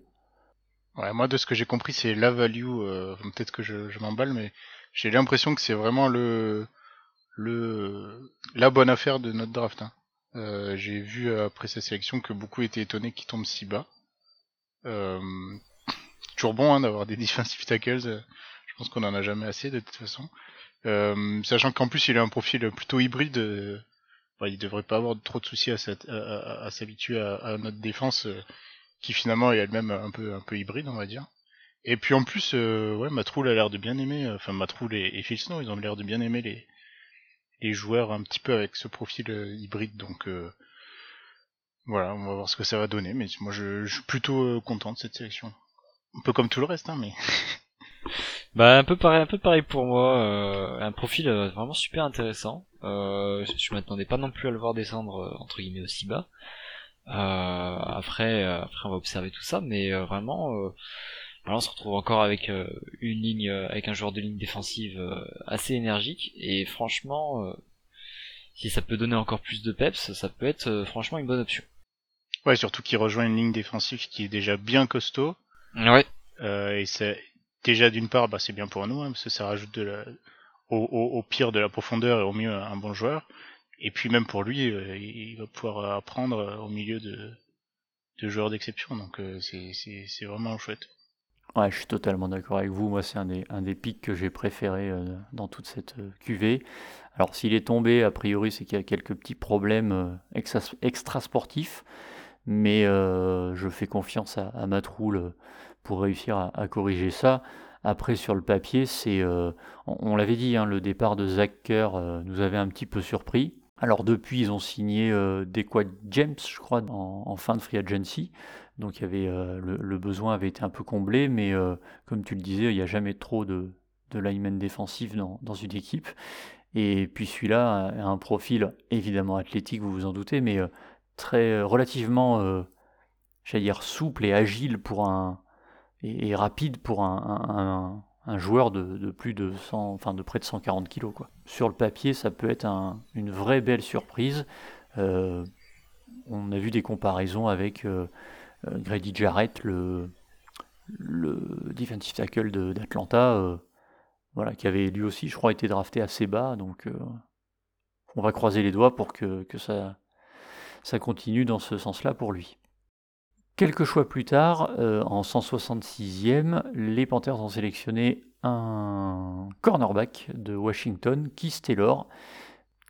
ouais moi de ce que j'ai compris c'est la value euh, peut-être que je, m'emballe mais j'ai l'impression que c'est vraiment le le la bonne affaire de notre draft hein. Euh, j'ai vu après sa sélection que beaucoup étaient étonnés qu'il tombe si bas toujours bon hein, d'avoir des *laughs* defensive tackles je pense qu'on en a jamais assez de toute façon sachant qu'en plus il a un profil plutôt hybride euh, bah, il devrait pas avoir trop de soucis à, s'habituer à, notre défense euh, qui finalement est elle-même un peu hybride on va dire. Et puis en plus euh, ouais Matroul a l'air de bien aimer euh, enfin Matroul et, et ils ont l'air de bien aimer les joueurs un petit peu avec ce profil euh, hybride. Donc euh, voilà on va voir ce que ça va donner. Mais moi je, je suis plutôt euh, content de cette sélection. Un peu comme tout le reste hein mais *laughs* Bah un peu pareil, un peu pareil pour moi. euh, un profil euh, vraiment super intéressant. Euh, je m'attendais pas non plus à le voir descendre euh, entre guillemets aussi bas. Euh, après, après on va observer tout ça, mais euh, vraiment, euh, voilà, on se retrouve encore avec une ligne, avec un joueur de ligne défensive euh, assez énergique. Et franchement, euh, si ça peut donner encore plus de peps, ça peut être euh, franchement une bonne option. ouais surtout qu'il rejoint une ligne défensive qui est déjà bien costaud Ouais. Euh, et c'est déjà d'une part, bah, c'est bien pour nous, hein, parce que ça rajoute au, pire de la profondeur et au mieux un bon joueur. Et puis même pour lui, euh, il va pouvoir apprendre au milieu de, joueurs d'exception. Donc euh, c'est vraiment chouette. Ouais, je suis totalement d'accord avec vous. Moi, c'est un des, pics que j'ai préféré euh, dans toute cette cuvée. Alors, s'il est tombé, a priori, c'est qu'il y a quelques petits problèmes extra- extra-sportifs. Mais je fais confiance à, à Matroul pour réussir à, corriger ça. Après, sur le papier, c'est, euh, on, l'avait dit, hein, le départ de Zach Kerr euh, nous avait un petit peu surpris. Alors depuis, ils ont signé euh, Dequad James, je crois, en, fin de free agency. Donc il y avait, euh, le, besoin avait été un peu comblé, mais comme tu le disais, il n'y a jamais trop de, de linemen défensifs dans, dans, une équipe. Et puis celui-là a un profil évidemment athlétique, vous vous en doutez, mais très relativement, j'allais dire, souple et agile pour un, et, rapide pour un, joueur de, plus de 100, enfin de près de 140 kg. Quoi. Sur le papier, ça peut être une vraie belle surprise. Euh, on a vu des comparaisons avec euh, euh, Grady Jarrett, le, defensive tackle d'Atlanta, voilà, qui avait lui aussi, je crois, été drafté assez bas. Donc, on va croiser les doigts pour que, ça continue dans ce sens-là pour lui. Quelques choix plus tard, euh, en 166e, les Panthers ont sélectionné un cornerback de Washington, Keith Taylor,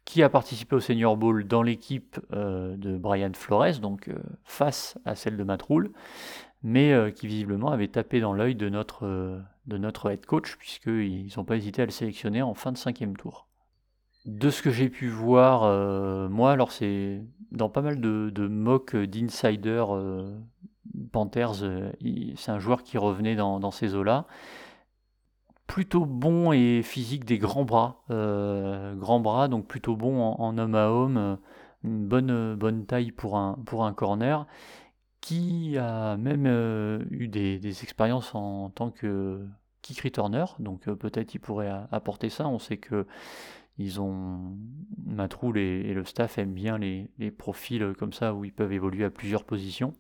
qui a participé au Senior Bowl dans l'équipe euh, de Brian Flores, donc euh, face à celle de Matt Rule, mais qui visiblement avait tapé dans l'œil de notre, de notre head coach, puisqu'ils n'ont pas hésité à le sélectionner en fin de cinquième tour. De ce que j'ai pu voir, moi, alors c'est dans pas mal de, de mocks d'insiders Panthers, euh, c'est un joueur qui revenait dans, ces eaux-là. Plutôt bon et physique des grands bras. Euh, grands bras, donc plutôt bon en, homme à homme. Euh, une bonne, taille pour un, pour un corner. Qui a même eu des, expériences en tant que kick returner. Donc peut-être il pourrait apporter ça. On sait que ils ont Matroul et, le staff aiment bien les, profils comme ça où ils peuvent évoluer à plusieurs positions.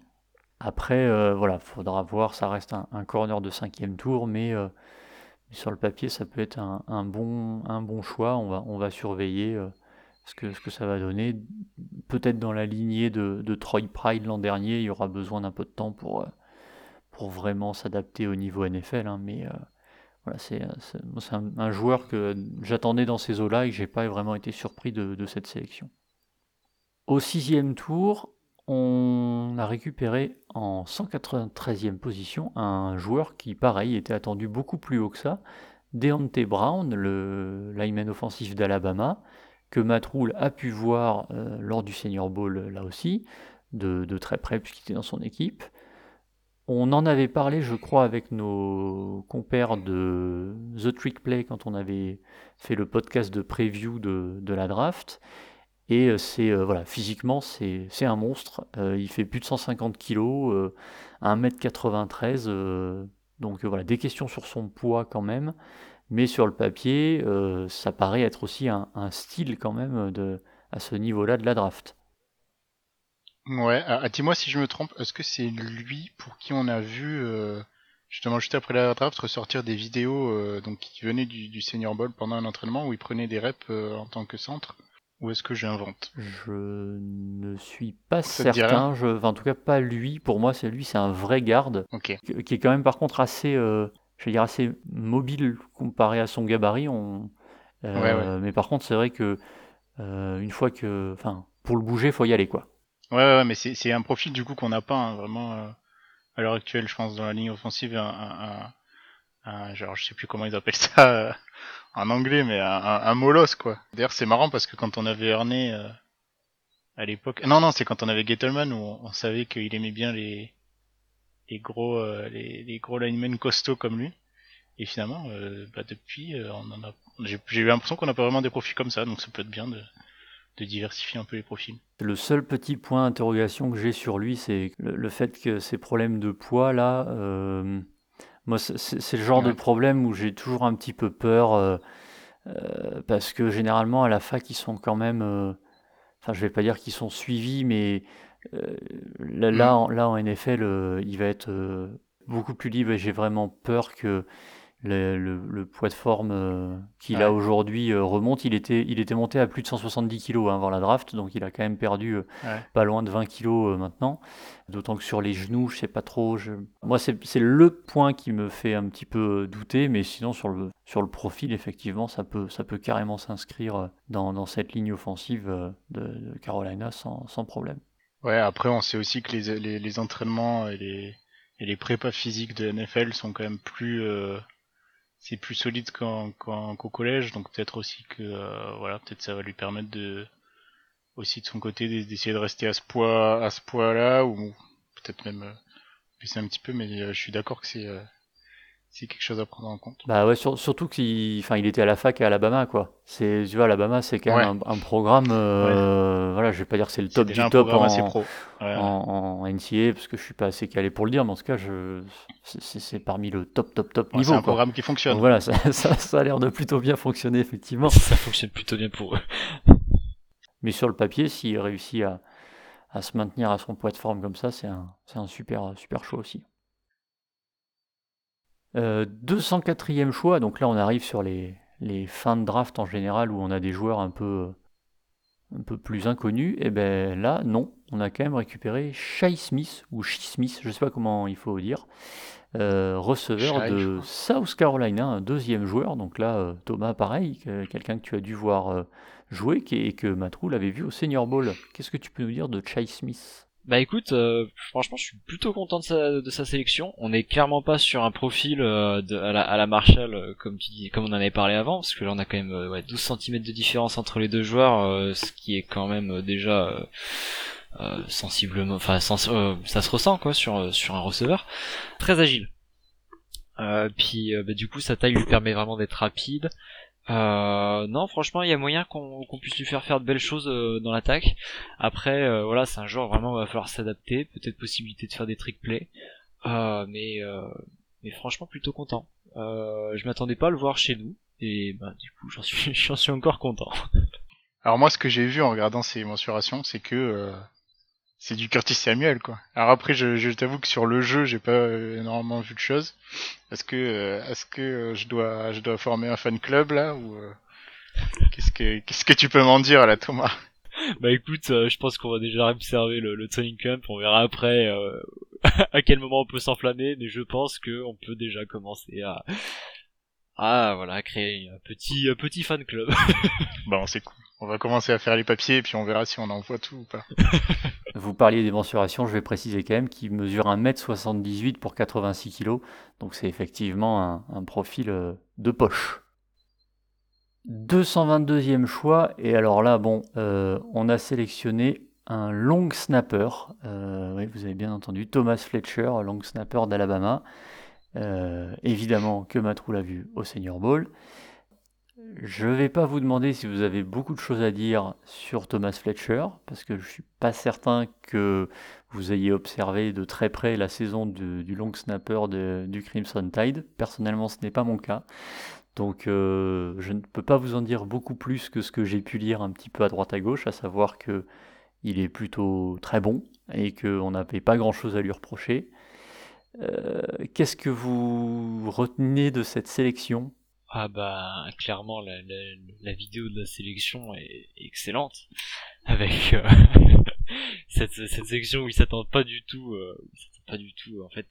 Après, euh, voilà, faudra voir, ça reste un, corner de cinquième tour, mais euh, sur le papier, ça peut être un, bon, choix. On va, surveiller euh, ce, que, ça va donner. Peut-être dans la lignée de, Troy Pride l'an dernier, il y aura besoin d'un peu de temps pour, pour vraiment s'adapter au niveau NFL, hein, mais c'est un, joueur que j'attendais dans ces eaux-là et que j'ai pas vraiment été surpris de, de cette sélection. Au sixième tour, on a récupéré en 193e position un joueur qui, pareil, était attendu beaucoup plus haut que ça, Deontay Brown, le lineman offensif d'Alabama, que Matt Rule a pu voir euh, lors du Senior Bowl là aussi, de, très près puisqu'il était dans son équipe. On en avait parlé, je crois, avec nos compères de The Trick Play quand on avait fait le podcast de preview de la draft. Et euh, c'est euh, voilà, physiquement, c'est un monstre. Euh, il fait plus de 150 kg, 1m93. donc voilà, des questions sur son poids quand même. Mais sur le papier, ça paraît être aussi un, style quand même à ce niveau-là de la draft. Ouais, ah, dis-moi si je me trompe, est-ce que c'est lui pour qui on a vu, justement juste après la draft, ressortir des vidéos donc, qui venaient du, du Senior Bowl pendant un entraînement où il prenait des reps en tant que centre ou est-ce que j'invente? Je ne suis pas certain. Je, en tout cas, pas lui. Pour moi, c'est lui, c'est un vrai garde. Qui est quand même, par contre, assez, euh, je vais dire, assez mobile comparé à son gabarit. On, euh, Mais par contre, c'est vrai que euh, une fois que, enfin, pour le bouger, faut y aller, quoi. Ouais, ouais, mais c'est un profil du coup qu'on n'a pas hein, vraiment à l'heure actuelle, je pense, dans la ligne offensive, un, un, genre, je sais plus comment ils appellent ça en anglais, mais un, un, molosse, quoi. D'ailleurs, c'est marrant parce que quand on avait Erné euh, à l'époque, non, non, c'est quand on avait Gettleman où on, savait qu'il aimait bien les les gros euh, les, les, gros linemen costauds comme lui. Et finalement, euh, bah, depuis, on en a, j'ai eu l'impression qu'on n'a pas vraiment des profils comme ça, donc ça peut être bien de de diversifier un peu les profils. Le seul petit point d'interrogation que j'ai sur lui, c'est le, fait que ces problèmes de poids là, euh, moi, c'est le genre de problème où j'ai toujours un petit peu peur euh, euh, parce que généralement à la fac ils sont quand même, enfin je vais pas dire qu'ils sont suivis, mais là, là, mm. en, là, en, NFL il va être beaucoup plus libre et j'ai vraiment peur que le, poids de forme euh, qu'il a aujourd'hui euh, remonte. Il était, il était monté à plus de 170 kg hein, avant la draft, donc il a quand même perdu euh, pas loin de 20 kg maintenant. D'autant que sur les genoux, je sais pas trop. Je... Moi, c'est le point qui me fait un petit peu douter, mais sinon sur le, sur le profil, effectivement, ça peut, ça peut carrément s'inscrire dans, dans, cette ligne offensive de, Carolina sans, sans, problème. Ouais, après, on sait aussi que les, les, les entraînements et les, et les prépas physiques de NFL sont quand même plus c'est plus solide qu'au collège, donc peut-être aussi que euh, voilà, peut-être ça va lui permettre de aussi de son côté d'essayer de rester à ce poids, à ce poids-là, ou peut-être même euh, baisser un petit peu, mais euh, je suis d'accord que c'est c'est quelque chose à prendre en compte. Bah ouais, sur- surtout qu'il enfin, il était à la fac à Alabama, quoi. C'est, tu vois, Alabama, c'est quand même un, un programme, euh, voilà, je vais pas dire que c'est le top du top en, assez pro. Ouais. en, en NCAA, parce que je suis pas assez calé pour le dire, mais en tout cas, je, c'est- parmi le top, top, top Ouais, niveau, c'est un quoi. programme qui fonctionne. Donc voilà, ça, *laughs* ça, ça a l'air de plutôt bien fonctionner, effectivement. Ça fonctionne plutôt bien pour eux. *laughs* Mais sur le papier, s'il réussit à, à se maintenir à son poids de forme comme ça, c'est un, c'est un super, super choix aussi. Euh, 204e choix, donc là on arrive sur les, les fins de draft en général où on a des joueurs un peu, un peu plus inconnus. Et ben là, non, on a quand même récupéré Shai Smith, ou Shai Smith, je sais pas comment il faut dire, euh, receveur Shai, de. South Carolina, un deuxième joueur. Donc là, euh, Thomas, pareil, que- quelqu'un que tu as dû voir euh, jouer et que Matroul avait vu au Senior Bowl. Qu'est-ce que tu peux nous dire de Shai Smith? Bah écoute, euh, franchement, je suis plutôt content de sa, de sa sélection. On n'est clairement pas sur un profil euh, de, à, la, à la Marshall, euh, comme tu dis, comme on en avait parlé avant, parce que là on a quand même euh, ouais, 12 cm de différence entre les deux joueurs, euh, ce qui est quand même déjà sensiblement, enfin sens- ça se ressent quoi sur sur un receveur, très agile. Euh, puis euh, bah, du coup sa taille lui permet vraiment d'être rapide. Euh, non, franchement, il y a moyen qu'on puisse lui faire faire de belles choses euh, dans l'attaque. Après, euh, voilà, c'est un joueur vraiment, va falloir s'adapter. Peut-être possibilité de faire des trick plays. Euh, mais, mais franchement, plutôt content. Je m'attendais pas à le voir chez nous. Et ben, du coup, j'en suis, *laughs* j'en suis encore content. Alors moi, ce que j'ai vu en regardant ces mensurations, c'est que c'est du Curtis Samuel, quoi. Alors après, je, je t'avoue que sur le jeu, j'ai pas euh, énormément vu de choses. Est-ce que, euh, est-ce que euh, je dois, je dois former un fan club là ou euh, qu'est-ce que, qu'est-ce que tu peux m'en dire là, Thomas? Bah écoute, euh, je pense qu'on va déjà observer le, le training camp. On verra après euh, *laughs* à quel moment on peut s'enflammer. Mais je pense que on peut déjà commencer à, à voilà, créer un petit, un petit fan club. Bon, c'est cool. On va commencer à faire les papiers et puis on verra si on envoie tout ou pas. *laughs* Vous parliez des mensurations, je vais préciser quand même qu'il mesure 1m78 pour 86 kg, donc c'est effectivement un, profil euh, de poche. 222e choix, et alors là, bon, euh, on a sélectionné un long snapper, euh, oui, vous avez bien entendu, Thomas Fletcher, long snapper d'Alabama, évidemment que Matrou l'a vu au Senior Bowl. Je ne vais pas vous demander si vous avez beaucoup de choses à dire sur Thomas Fletcher, parce que je suis pas certain que vous ayez observé de très près la saison du long snapper du Crimson Tide. Personnellement, ce n'est pas mon cas. Donc euh, je ne peux pas vous en dire beaucoup plus que ce que j'ai pu lire un petit peu à droite à gauche, à savoir que il est plutôt très bon et qu'on n'avait pas grand-chose à lui reprocher. Euh, Qu'est-ce que vous retenez de cette sélection? Ah bah clairement la, la, la vidéo de la sélection est excellente. Avec euh, *laughs* cette, cette sélection où ils s'attendent pas du tout euh, pas du tout en fait.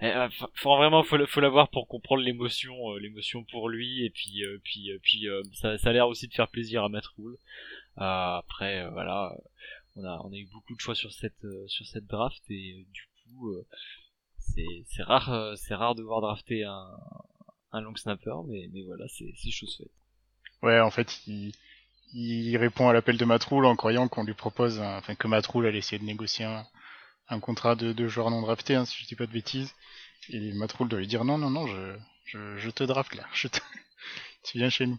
Eh, euh, faut- vraiment faut, faut l'avoir pour comprendre l'émotion euh, l'émotion pour lui. Et puis euh, puis euh, puis ça, ça a l'air aussi de faire plaisir à Matt Rule. Après voilà on a on a eu beaucoup de choix sur cette sur cette draft. Et du coup c'est c'est rare c'est rare de voir drafter un un long snapper, mais, mais voilà, c'est chose faite. Ouais, en fait, il, il répond à l'appel de Matroul en croyant qu'on lui propose, enfin que Matroul allait essayer de négocier un, un contrat de, de joueur non drafté, hein, si je dis pas de bêtises. Et Matroul doit lui dire non, non, non, je, je, je te draft là, je te... *laughs* tu viens chez nous.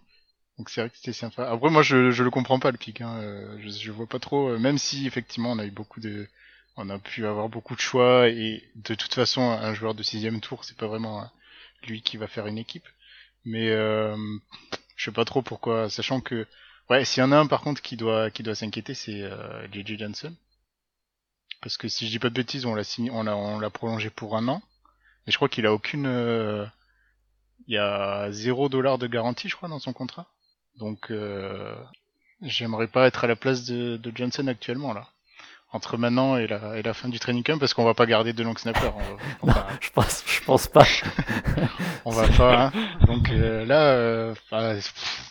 Donc c'est vrai que c'était sympa. Après moi je, je le comprends pas le pic, hein. euh, je, je vois pas trop, euh, même si effectivement on a eu beaucoup de, on a pu avoir beaucoup de choix et de toute façon un joueur de sixième tour c'est pas vraiment lui qui va faire une équipe. Mais euh, je sais pas trop pourquoi, sachant que ouais, s'il y en a un par contre qui doit qui doit s'inquiéter, c'est euh, JJ Johnson, parce que si je dis pas de bêtises, on l'a signé, on l'a on l'a prolongé pour un an, mais je crois qu'il a aucune, euh, il y a zéro dollar de garantie, je crois, dans son contrat. Donc euh, j'aimerais pas être à la place de, de Johnson actuellement là, entre maintenant et la et la fin du training camp, parce qu'on va pas garder de long snapper. On va, on va- Je pense, je pense pas. *laughs* on va pas. Hein. Donc euh, là, euh, pff,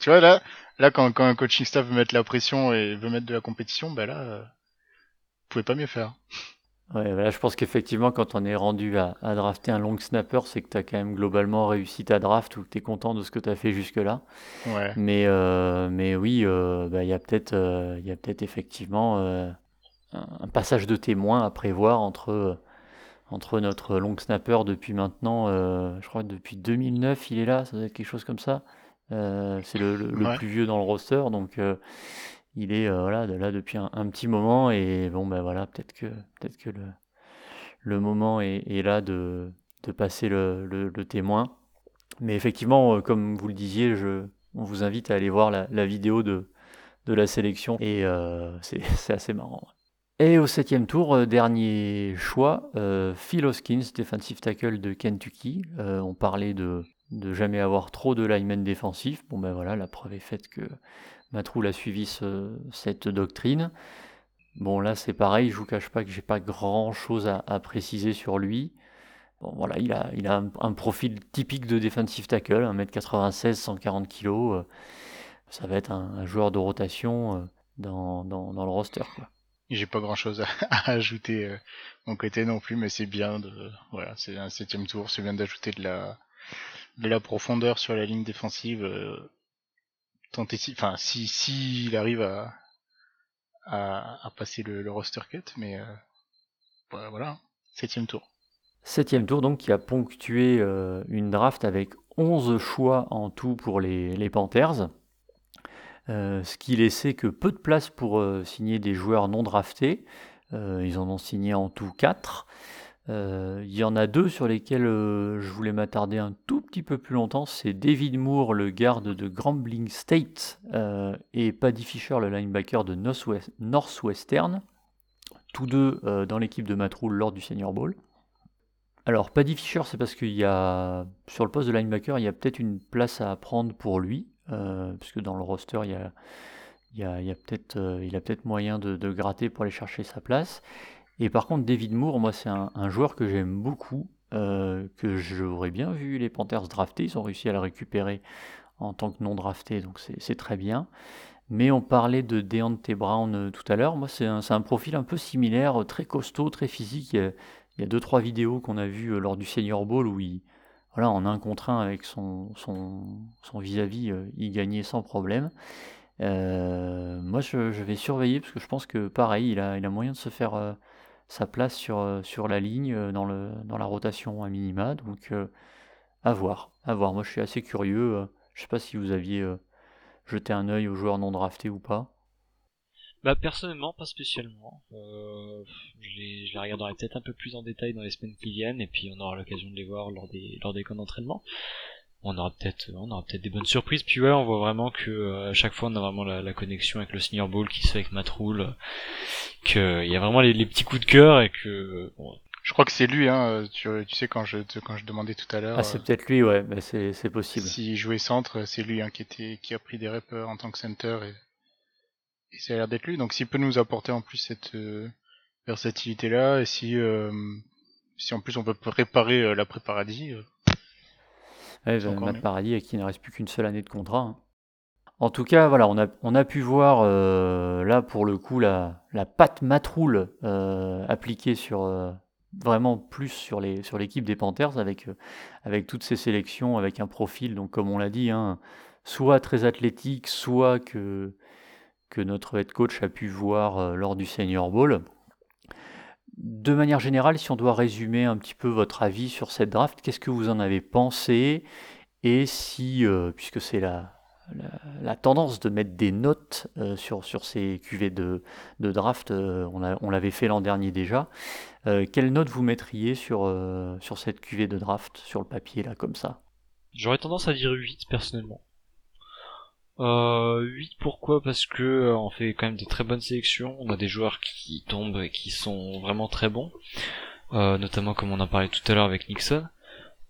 tu vois là, là quand, quand un coaching staff veut mettre la pression et veut mettre de la compétition, bah là, euh, vous pouvez pas mieux faire. Ouais, voilà, je pense qu'effectivement, quand on est rendu à, à drafter un long snapper, c'est que tu as quand même globalement réussi ta draft ou que tu es content de ce que tu as fait jusque-là. Ouais. Mais, euh, mais oui, euh, bah, il y a peut-être euh, il y a peut-être effectivement euh, un, passage de témoin à prévoir entre, entre notre long snapper depuis maintenant, euh, je crois depuis 2009, il est là, ça doit être quelque chose comme ça. Euh, c'est le, le- le Ouais. plus vieux dans le roster, donc euh, il est voilà, de là depuis un, un petit moment. Et bon, ben voilà, peut-être que, peut-être que le, le moment est, est là de, de passer le, le- témoin. Mais effectivement, comme vous le disiez, je, on vous invite à aller voir la, la vidéo de, de la sélection et euh, c'est *laughs* c'est assez marrant. Et au septième tour, euh, dernier choix, euh, Phil Hoskins, defensive tackle de Kentucky. Euh, on parlait de, de jamais avoir trop de linemen défensifs. Bon ben voilà, la preuve est faite que Matroul a suivi ce- cette doctrine. Bon là c'est pareil, je vous cache pas que j'ai pas grand chose à, préciser sur lui. Bon voilà, il a, un, profil typique de defensive tackle, 1m96, 140 kg. ça va être un, joueur de rotation dans, dans, dans le roster. Quoi. J'ai pas grand chose *laughs* à, ajouter euh, mon côté non plus, mais c'est bien de, voilà, c'est un septième tour, c'est bien d'ajouter de la, de la profondeur sur la ligne défensive. Euh, tenter si, enfin, si, si il arrive à, à, à passer le, le roster cut, mais euh, voilà, voilà, septième tour. Septième tour donc qui a ponctué euh, une draft avec 11 choix en tout pour les, les Panthers. Euh, ce qui laissait que peu de place pour euh, signer des joueurs non draftés. Euh, ils en ont signé en tout 4. Euh, Il y en a deux sur lesquels je voulais m'attarder un tout petit peu plus longtemps. C'est David Moore, le garde de Grambling State, et Paddy Fisher, le linebacker de Northwest- Northwestern. Tous deux dans l'équipe de Matroul lors du Senior Bowl. Alors, Paddy Fisher, c'est parce qu'il y a, sur le poste de linebacker, il y a peut-être une place à prendre pour lui, euh, puisque dans le roster, il y a, y a, y a peut-être, euh, peut-être moyen de, gratter pour aller chercher sa place. Et par contre, David Moore, moi, c'est un, joueur que j'aime beaucoup, euh, que j'aurais bien vu les Panthers drafter. Ils ont réussi à le récupérer en tant que non drafté, donc c'est très bien. Mais on parlait de Deontay Brown tout à l'heure. Moi, c'est un, un profil un peu similaire, très costaud, très physique. Il y a- il y a deux trois vidéos qu'on a vues lors du Senior Bowl où il, voilà, en un contre un avec son, vis-à-vis, euh, il gagnait sans problème. Euh, moi, je, vais surveiller parce que je pense que pareil, il a, il a moyen de se faire euh, sa place sur, la ligne dans, dans la rotation à minima. Donc, à voir, à voir. Moi, je suis assez curieux. je sais pas si vous aviez jeté un œil aux joueurs non draftés ou pas. Bah personnellement pas spécialement. Euh, je, les, je les regarderai peut-être un peu plus en détail dans les semaines qui viennent et puis on aura l'occasion de les voir lors des lors des camps d'entraînement. On aura peut-être on aura peut-être des bonnes surprises. Puis ouais, on voit vraiment que euh, à chaque fois on a vraiment la, la connexion avec le senior ball qui se fait avec Matroul, que il y a vraiment les, les petits coups de cœur et que bon, Je crois que c'est lui, hein, tu, tu sais, quand je, quand je demandais tout à l'heure. Ah, c'est euh, peut-être lui, ouais, bah, c'est c'est possible. S'il jouait centre, c'est lui hein, qui, était, qui a pris des reps euh, en tant que center et, ça a l'air d'être lui. Donc s'il peut nous apporter en plus cette euh, versatilité-là, et si, euh, si en plus on peut préparer euh, l'après-paradis, euh, Ouais, bah. Paradis, à qui ne reste plus qu'une seule année de contrat. hein. En tout cas, voilà, on a, on a pu voir là pour le coup la, la patte matroule appliquée sur vraiment plus sur les sur l'équipe des Panthers avec avec toutes ces sélections avec un profil donc comme on l'a dit hein, soit très athlétique, soit que que notre head coach a pu voir euh, lors du Senior Bowl. De manière générale, si on doit résumer un petit peu votre avis sur cette draft, qu'est-ce que vous en avez pensé Et si, euh, puisque c'est la, la, tendance de mettre des notes euh, sur, sur ces cuvées de, de draft, on, l'avait fait l'an dernier déjà, quelle note vous mettriez sur, sur cette cuvée de draft, sur le papier, là, comme ça? J'aurais tendance à dire 8 personnellement. Euh, 8 pourquoi? Parce que euh, on fait quand même des très bonnes sélections, on a des joueurs qui tombent et qui sont vraiment très bons, euh, notamment comme on en parlait tout à l'heure avec Nixon.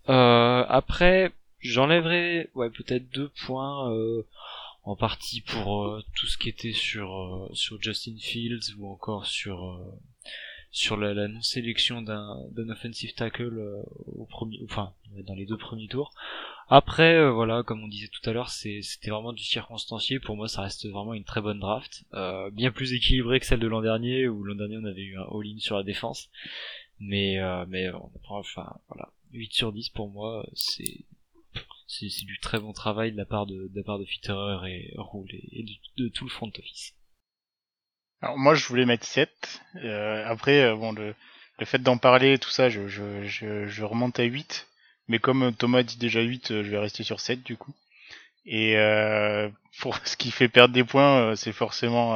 Euh, après, j'enlèverais ouais peut-être deux points en partie pour tout ce qui était sur sur Justin Fields ou encore sur sur la, la non sélection d'un offensive tackle euh, au premier, enfin dans les deux premiers tours. Après, euh, voilà, comme on disait tout à l'heure, c'était vraiment du circonstancié. Pour moi, ça reste vraiment une très bonne draft, euh, bien plus équilibrée que celle de l'an dernier, où l'an dernier on avait eu un all-in sur la défense. Mais, mais enfin, voilà, 8 sur 10 pour moi, c'est du très bon travail de la part de, la part de Fitterer et Roule et, de tout le front office. Alors moi je voulais mettre 7. Euh, après euh, bon le, le fait d'en parler tout ça je, je, je, je remonte à 8. Mais comme euh, Thomas dit déjà 8, euh, je vais rester sur 7 du coup. Et euh, *laughs* pour ce qui fait perdre des points, c'est forcément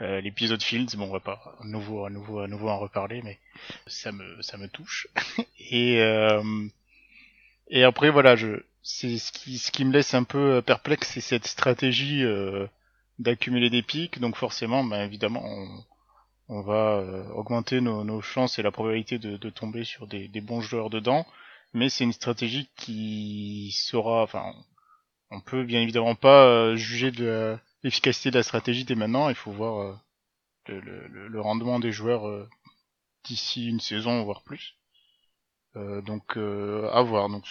euh, l'épisode Fields. Bon on va pas à nouveau à nouveau à nouveau en reparler, mais ça me ça me touche. *laughs* et et après voilà je c'est ce qui ce qui me laisse un peu perplexe, c'est cette stratégie. D'accumuler des pics, donc forcément, ben, évidemment, on, on va euh, augmenter nos, nos chances et la probabilité de, de tomber sur des, des bons joueurs dedans, mais c'est une stratégie qui sera, enfin, on peut bien évidemment pas euh, juger de l'efficacité de la stratégie dès maintenant, il faut voir euh, le, le- le rendement des joueurs euh, d'ici une saison, voire plus. Euh, donc à voir. Donc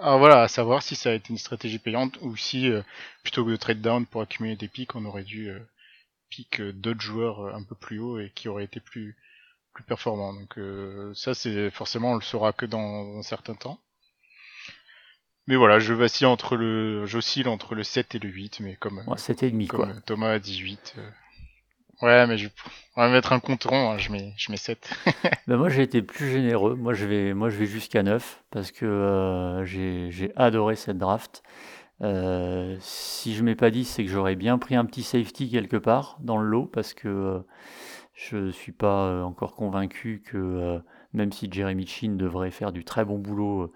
ah, voilà, à savoir si ça a été une stratégie payante ou si euh, plutôt que de trade down pour accumuler des pics, on aurait dû euh, pick euh, d'autres joueurs euh, un peu plus haut et qui auraient été plus plus performants. Donc euh, ça c'est forcément on le saura que dans un certain temps. Mais voilà, je vacille entre le j'oscille entre le 7 et le 8 mais comme Ouais, 7,5 comme quoi. Thomas a 18 euh, Ouais, mais je on va mettre un compte rond, hein, je mets je mets 7. *laughs* Ben moi j'ai été plus généreux, moi je vais, moi, je vais jusqu'à 9 parce que euh, j'ai adoré cette draft. Euh, si je mets pas 10, c'est que j'aurais bien pris un petit safety quelque part dans le lot parce que euh, je suis pas euh, encore convaincu que même si Jeremy Chin devrait faire du très bon boulot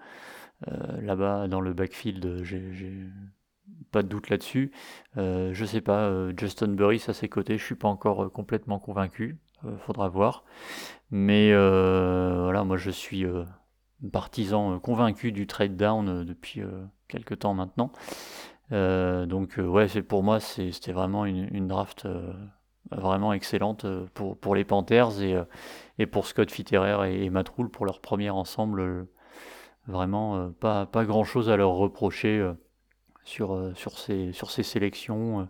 là-bas dans le backfield, j'ai pas de doute là-dessus. Euh, je sais pas, euh, Justin Burris à ses côtés, je suis pas encore euh, complètement convaincu, faudra voir. Mais voilà, moi je suis partisan convaincu du trade down depuis quelques temps maintenant. Donc euh, ouais, c'est pour moi c'était vraiment une, draft vraiment excellente pour, pour les Panthers et, et pour Scott Fitterer et, et Matt Rule pour leur premier ensemble. vraiment pas, pas grand chose à leur reprocher sur, euh, sur, ces, sur ces sélections. euh.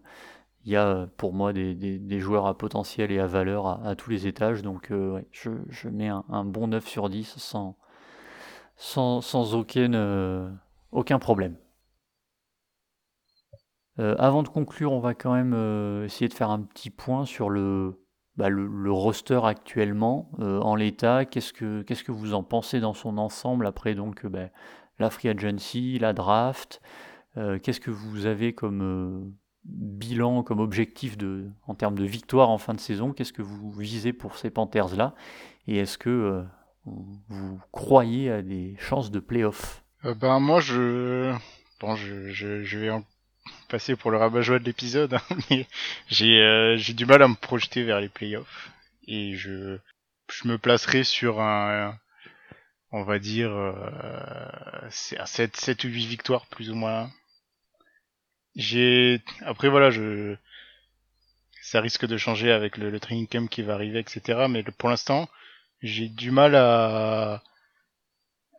Il y a euh, pour moi des, des- joueurs à potentiel et à valeur à, tous les étages, donc je, je mets un, bon 9 sur 10 sans, sans, sans aucun, aucun problème. Avant de conclure, on va quand même essayer de faire un petit point sur le, bah, le, roster actuellement en l'état. Qu'est-ce que, qu'est-ce que vous en pensez dans son ensemble après donc bah, la free agency, la draft euh, Qu'est-ce que vous avez comme euh, bilan, comme objectif en termes de victoire en fin de saison? Qu'est-ce que vous visez pour ces Panthers-là? Et est-ce que euh, vous croyez à des chances de playoff? Ben moi je bon je, vais en passer pour le rabat-joie de l'épisode *laughs* hein, j'ai du mal à me projeter vers les playoffs et je je me placerai sur un on va dire euh, c'est à 7 7 ou 8 victoires plus ou moins. J'ai après voilà, je ça risque de changer avec le, le training camp qui va arriver etc. mais pour l'instant, j'ai du mal à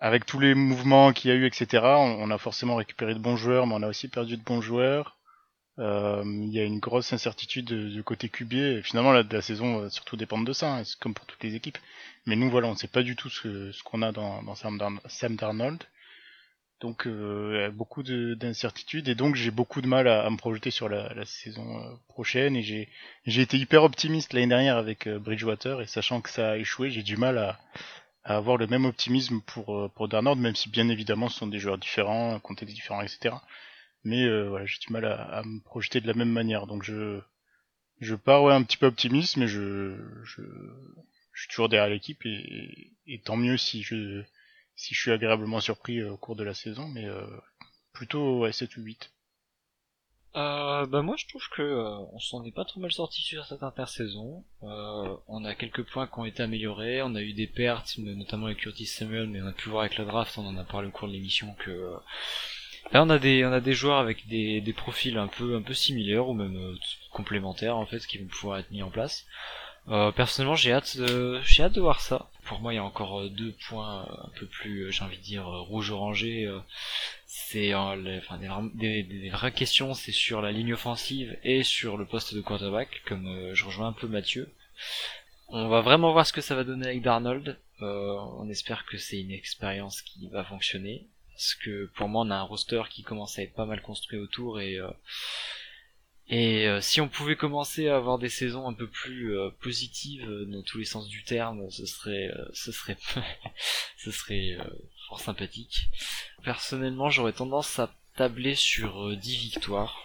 avec tous les mouvements qu'il y a eu, etc., on, on a forcément récupéré de bons joueurs, mais on a aussi perdu de bons joueurs. Euh, Il y a une grosse incertitude de- du côté QB. Et finalement, la, la saison va surtout dépendre de ça, hein, comme pour toutes les équipes. Mais nous, voilà, on sait pas du tout ce, ce qu'on a dans, dans Sam Darnold. Donc, euh, beaucoup de- d'incertitudes, et donc j'ai beaucoup de mal à, à me projeter sur la, la saison euh, prochaine. Et j'ai j'ai été hyper optimiste l'année dernière avec euh, Bridgewater, et sachant que ça a échoué, j'ai du mal à, à avoir le même optimisme pour euh, pour Darnold, même si bien évidemment ce sont des joueurs différents, un contexte différent, etc. Mais euh, voilà, j'ai du mal à, à me projeter de la même manière. Donc je je pars ouais, un petit peu optimiste, mais je je, je suis toujours derrière l'équipe et, et tant mieux si je si je suis agréablement surpris euh, au cours de la saison, mais euh, plutôt ouais, 7 ou 8. Euh, bah moi je trouve que euh, on s'en est pas trop mal sorti sur cette intersaison. Euh, on a quelques points qui ont été améliorés, on a eu des pertes, notamment avec Curtis Samuel, mais on a pu voir avec la draft, on en a parlé au cours de l'émission que euh, là on a des on a des joueurs avec des, des profils un peu un peu similaires ou même euh, complémentaires en fait qui vont pouvoir être mis en place. Euh, personnellement, j'ai hâte, de, j'ai hâte de voir ça. Pour moi, il y a encore euh, deux points euh, un peu plus, j'ai envie de dire, rouge-orangé. C'est les, enfin, des, vraies questions, c'est sur la ligne offensive et sur le poste de quarterback, comme je rejoins un peu Mathieu. On va vraiment voir ce que ça va donner avec Darnold. on espère que c'est une expérience qui va fonctionner. Parce que pour moi, on a un roster qui commence à être pas mal construit autour et et euh, si on pouvait commencer à avoir des saisons un peu plus euh, positives euh, dans tous les sens du terme, ce serait, ce serait, *laughs* ce serait fort sympathique. Personnellement, j'aurais tendance à tabler sur 10 victoires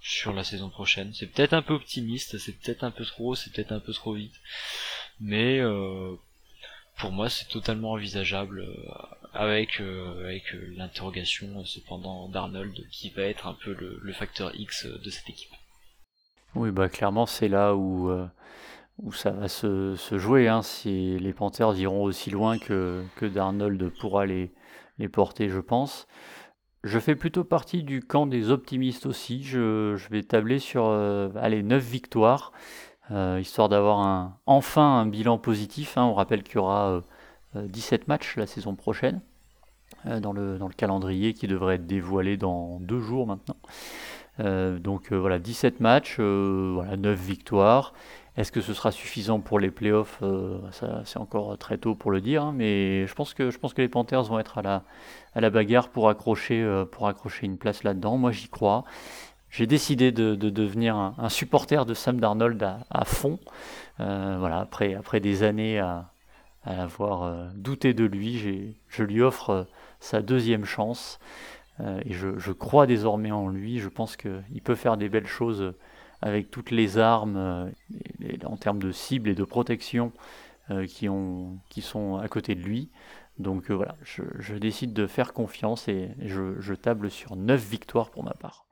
sur la saison prochaine. C'est peut-être un peu optimiste, c'est peut-être un peu trop, c'est peut-être un peu trop vite, mais pour moi, c'est totalement envisageable avec euh, euh, l'interrogation cependant d'Arnold qui va être un peu le, facteur X de cette équipe. Oui, bah clairement c'est là où euh, ça va se, jouer. Hein, si les Panthers iront aussi loin que, Darnold pourra les, porter, je pense. Je fais plutôt partie du camp des optimistes aussi. Je, vais tabler sur allez, 9 victoires, histoire d'avoir enfin un bilan positif. Hein. On rappelle qu'il y aura 17 matchs la saison prochaine. Euh, dans, le, dans le calendrier qui devrait être dévoilé dans deux jours maintenant. Euh, donc euh, voilà, 17 matchs, voilà, 9 victoires. Est-ce que ce sera suffisant pour les playoffs Ça, c'est encore très tôt pour le dire, hein, mais je pense que je pense que les Panthers vont être à la à la bagarre pour accrocher pour accrocher une place là-dedans. Moi, j'y crois. J'ai décidé de, de devenir un, supporter de Sam Darnold à, à fond. voilà, après après des années à, à avoir douté de lui, je lui offre sa deuxième chance. Euh, et je, crois désormais en lui. Je pense qu'il peut faire des belles choses avec toutes les armes euh, en termes de cible et de protection euh, qui sont à côté de lui. Donc voilà, je, décide de faire confiance et je, table sur 9 victoires pour ma part.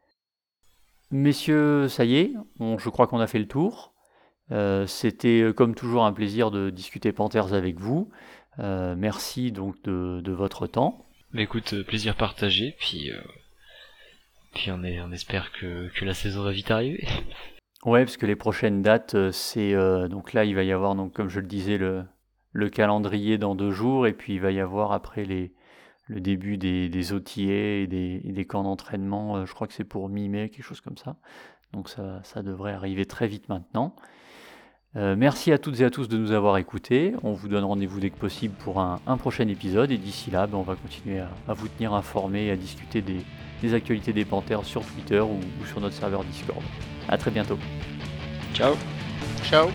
Messieurs, ça y est, je crois qu'on a fait le tour. C'était comme toujours un plaisir de discuter Panthers avec vous. merci donc de votre temps. Mais écoute, euh, plaisir partagé, puis euh, puis on, est, on espère que, que la saison va vite arriver. *laughs* Ouais, parce que les prochaines dates, euh, c'est donc là il va y avoir donc comme je le disais le, le calendrier dans deux jours et puis il va y avoir après les le début des, des OTA et des, des camps d'entraînement, je crois que c'est pour mi-mai, quelque chose comme ça. Donc ça, ça devrait arriver très vite maintenant. Euh, merci à toutes et à tous de nous avoir écoutés. On vous donne rendez-vous dès que possible pour un, prochain épisode. Et d'ici là, ben, on va continuer à, vous tenir informés et à discuter des, actualités des Panthers sur Twitter ou, ou sur notre serveur Discord. A très bientôt. Ciao. Ciao.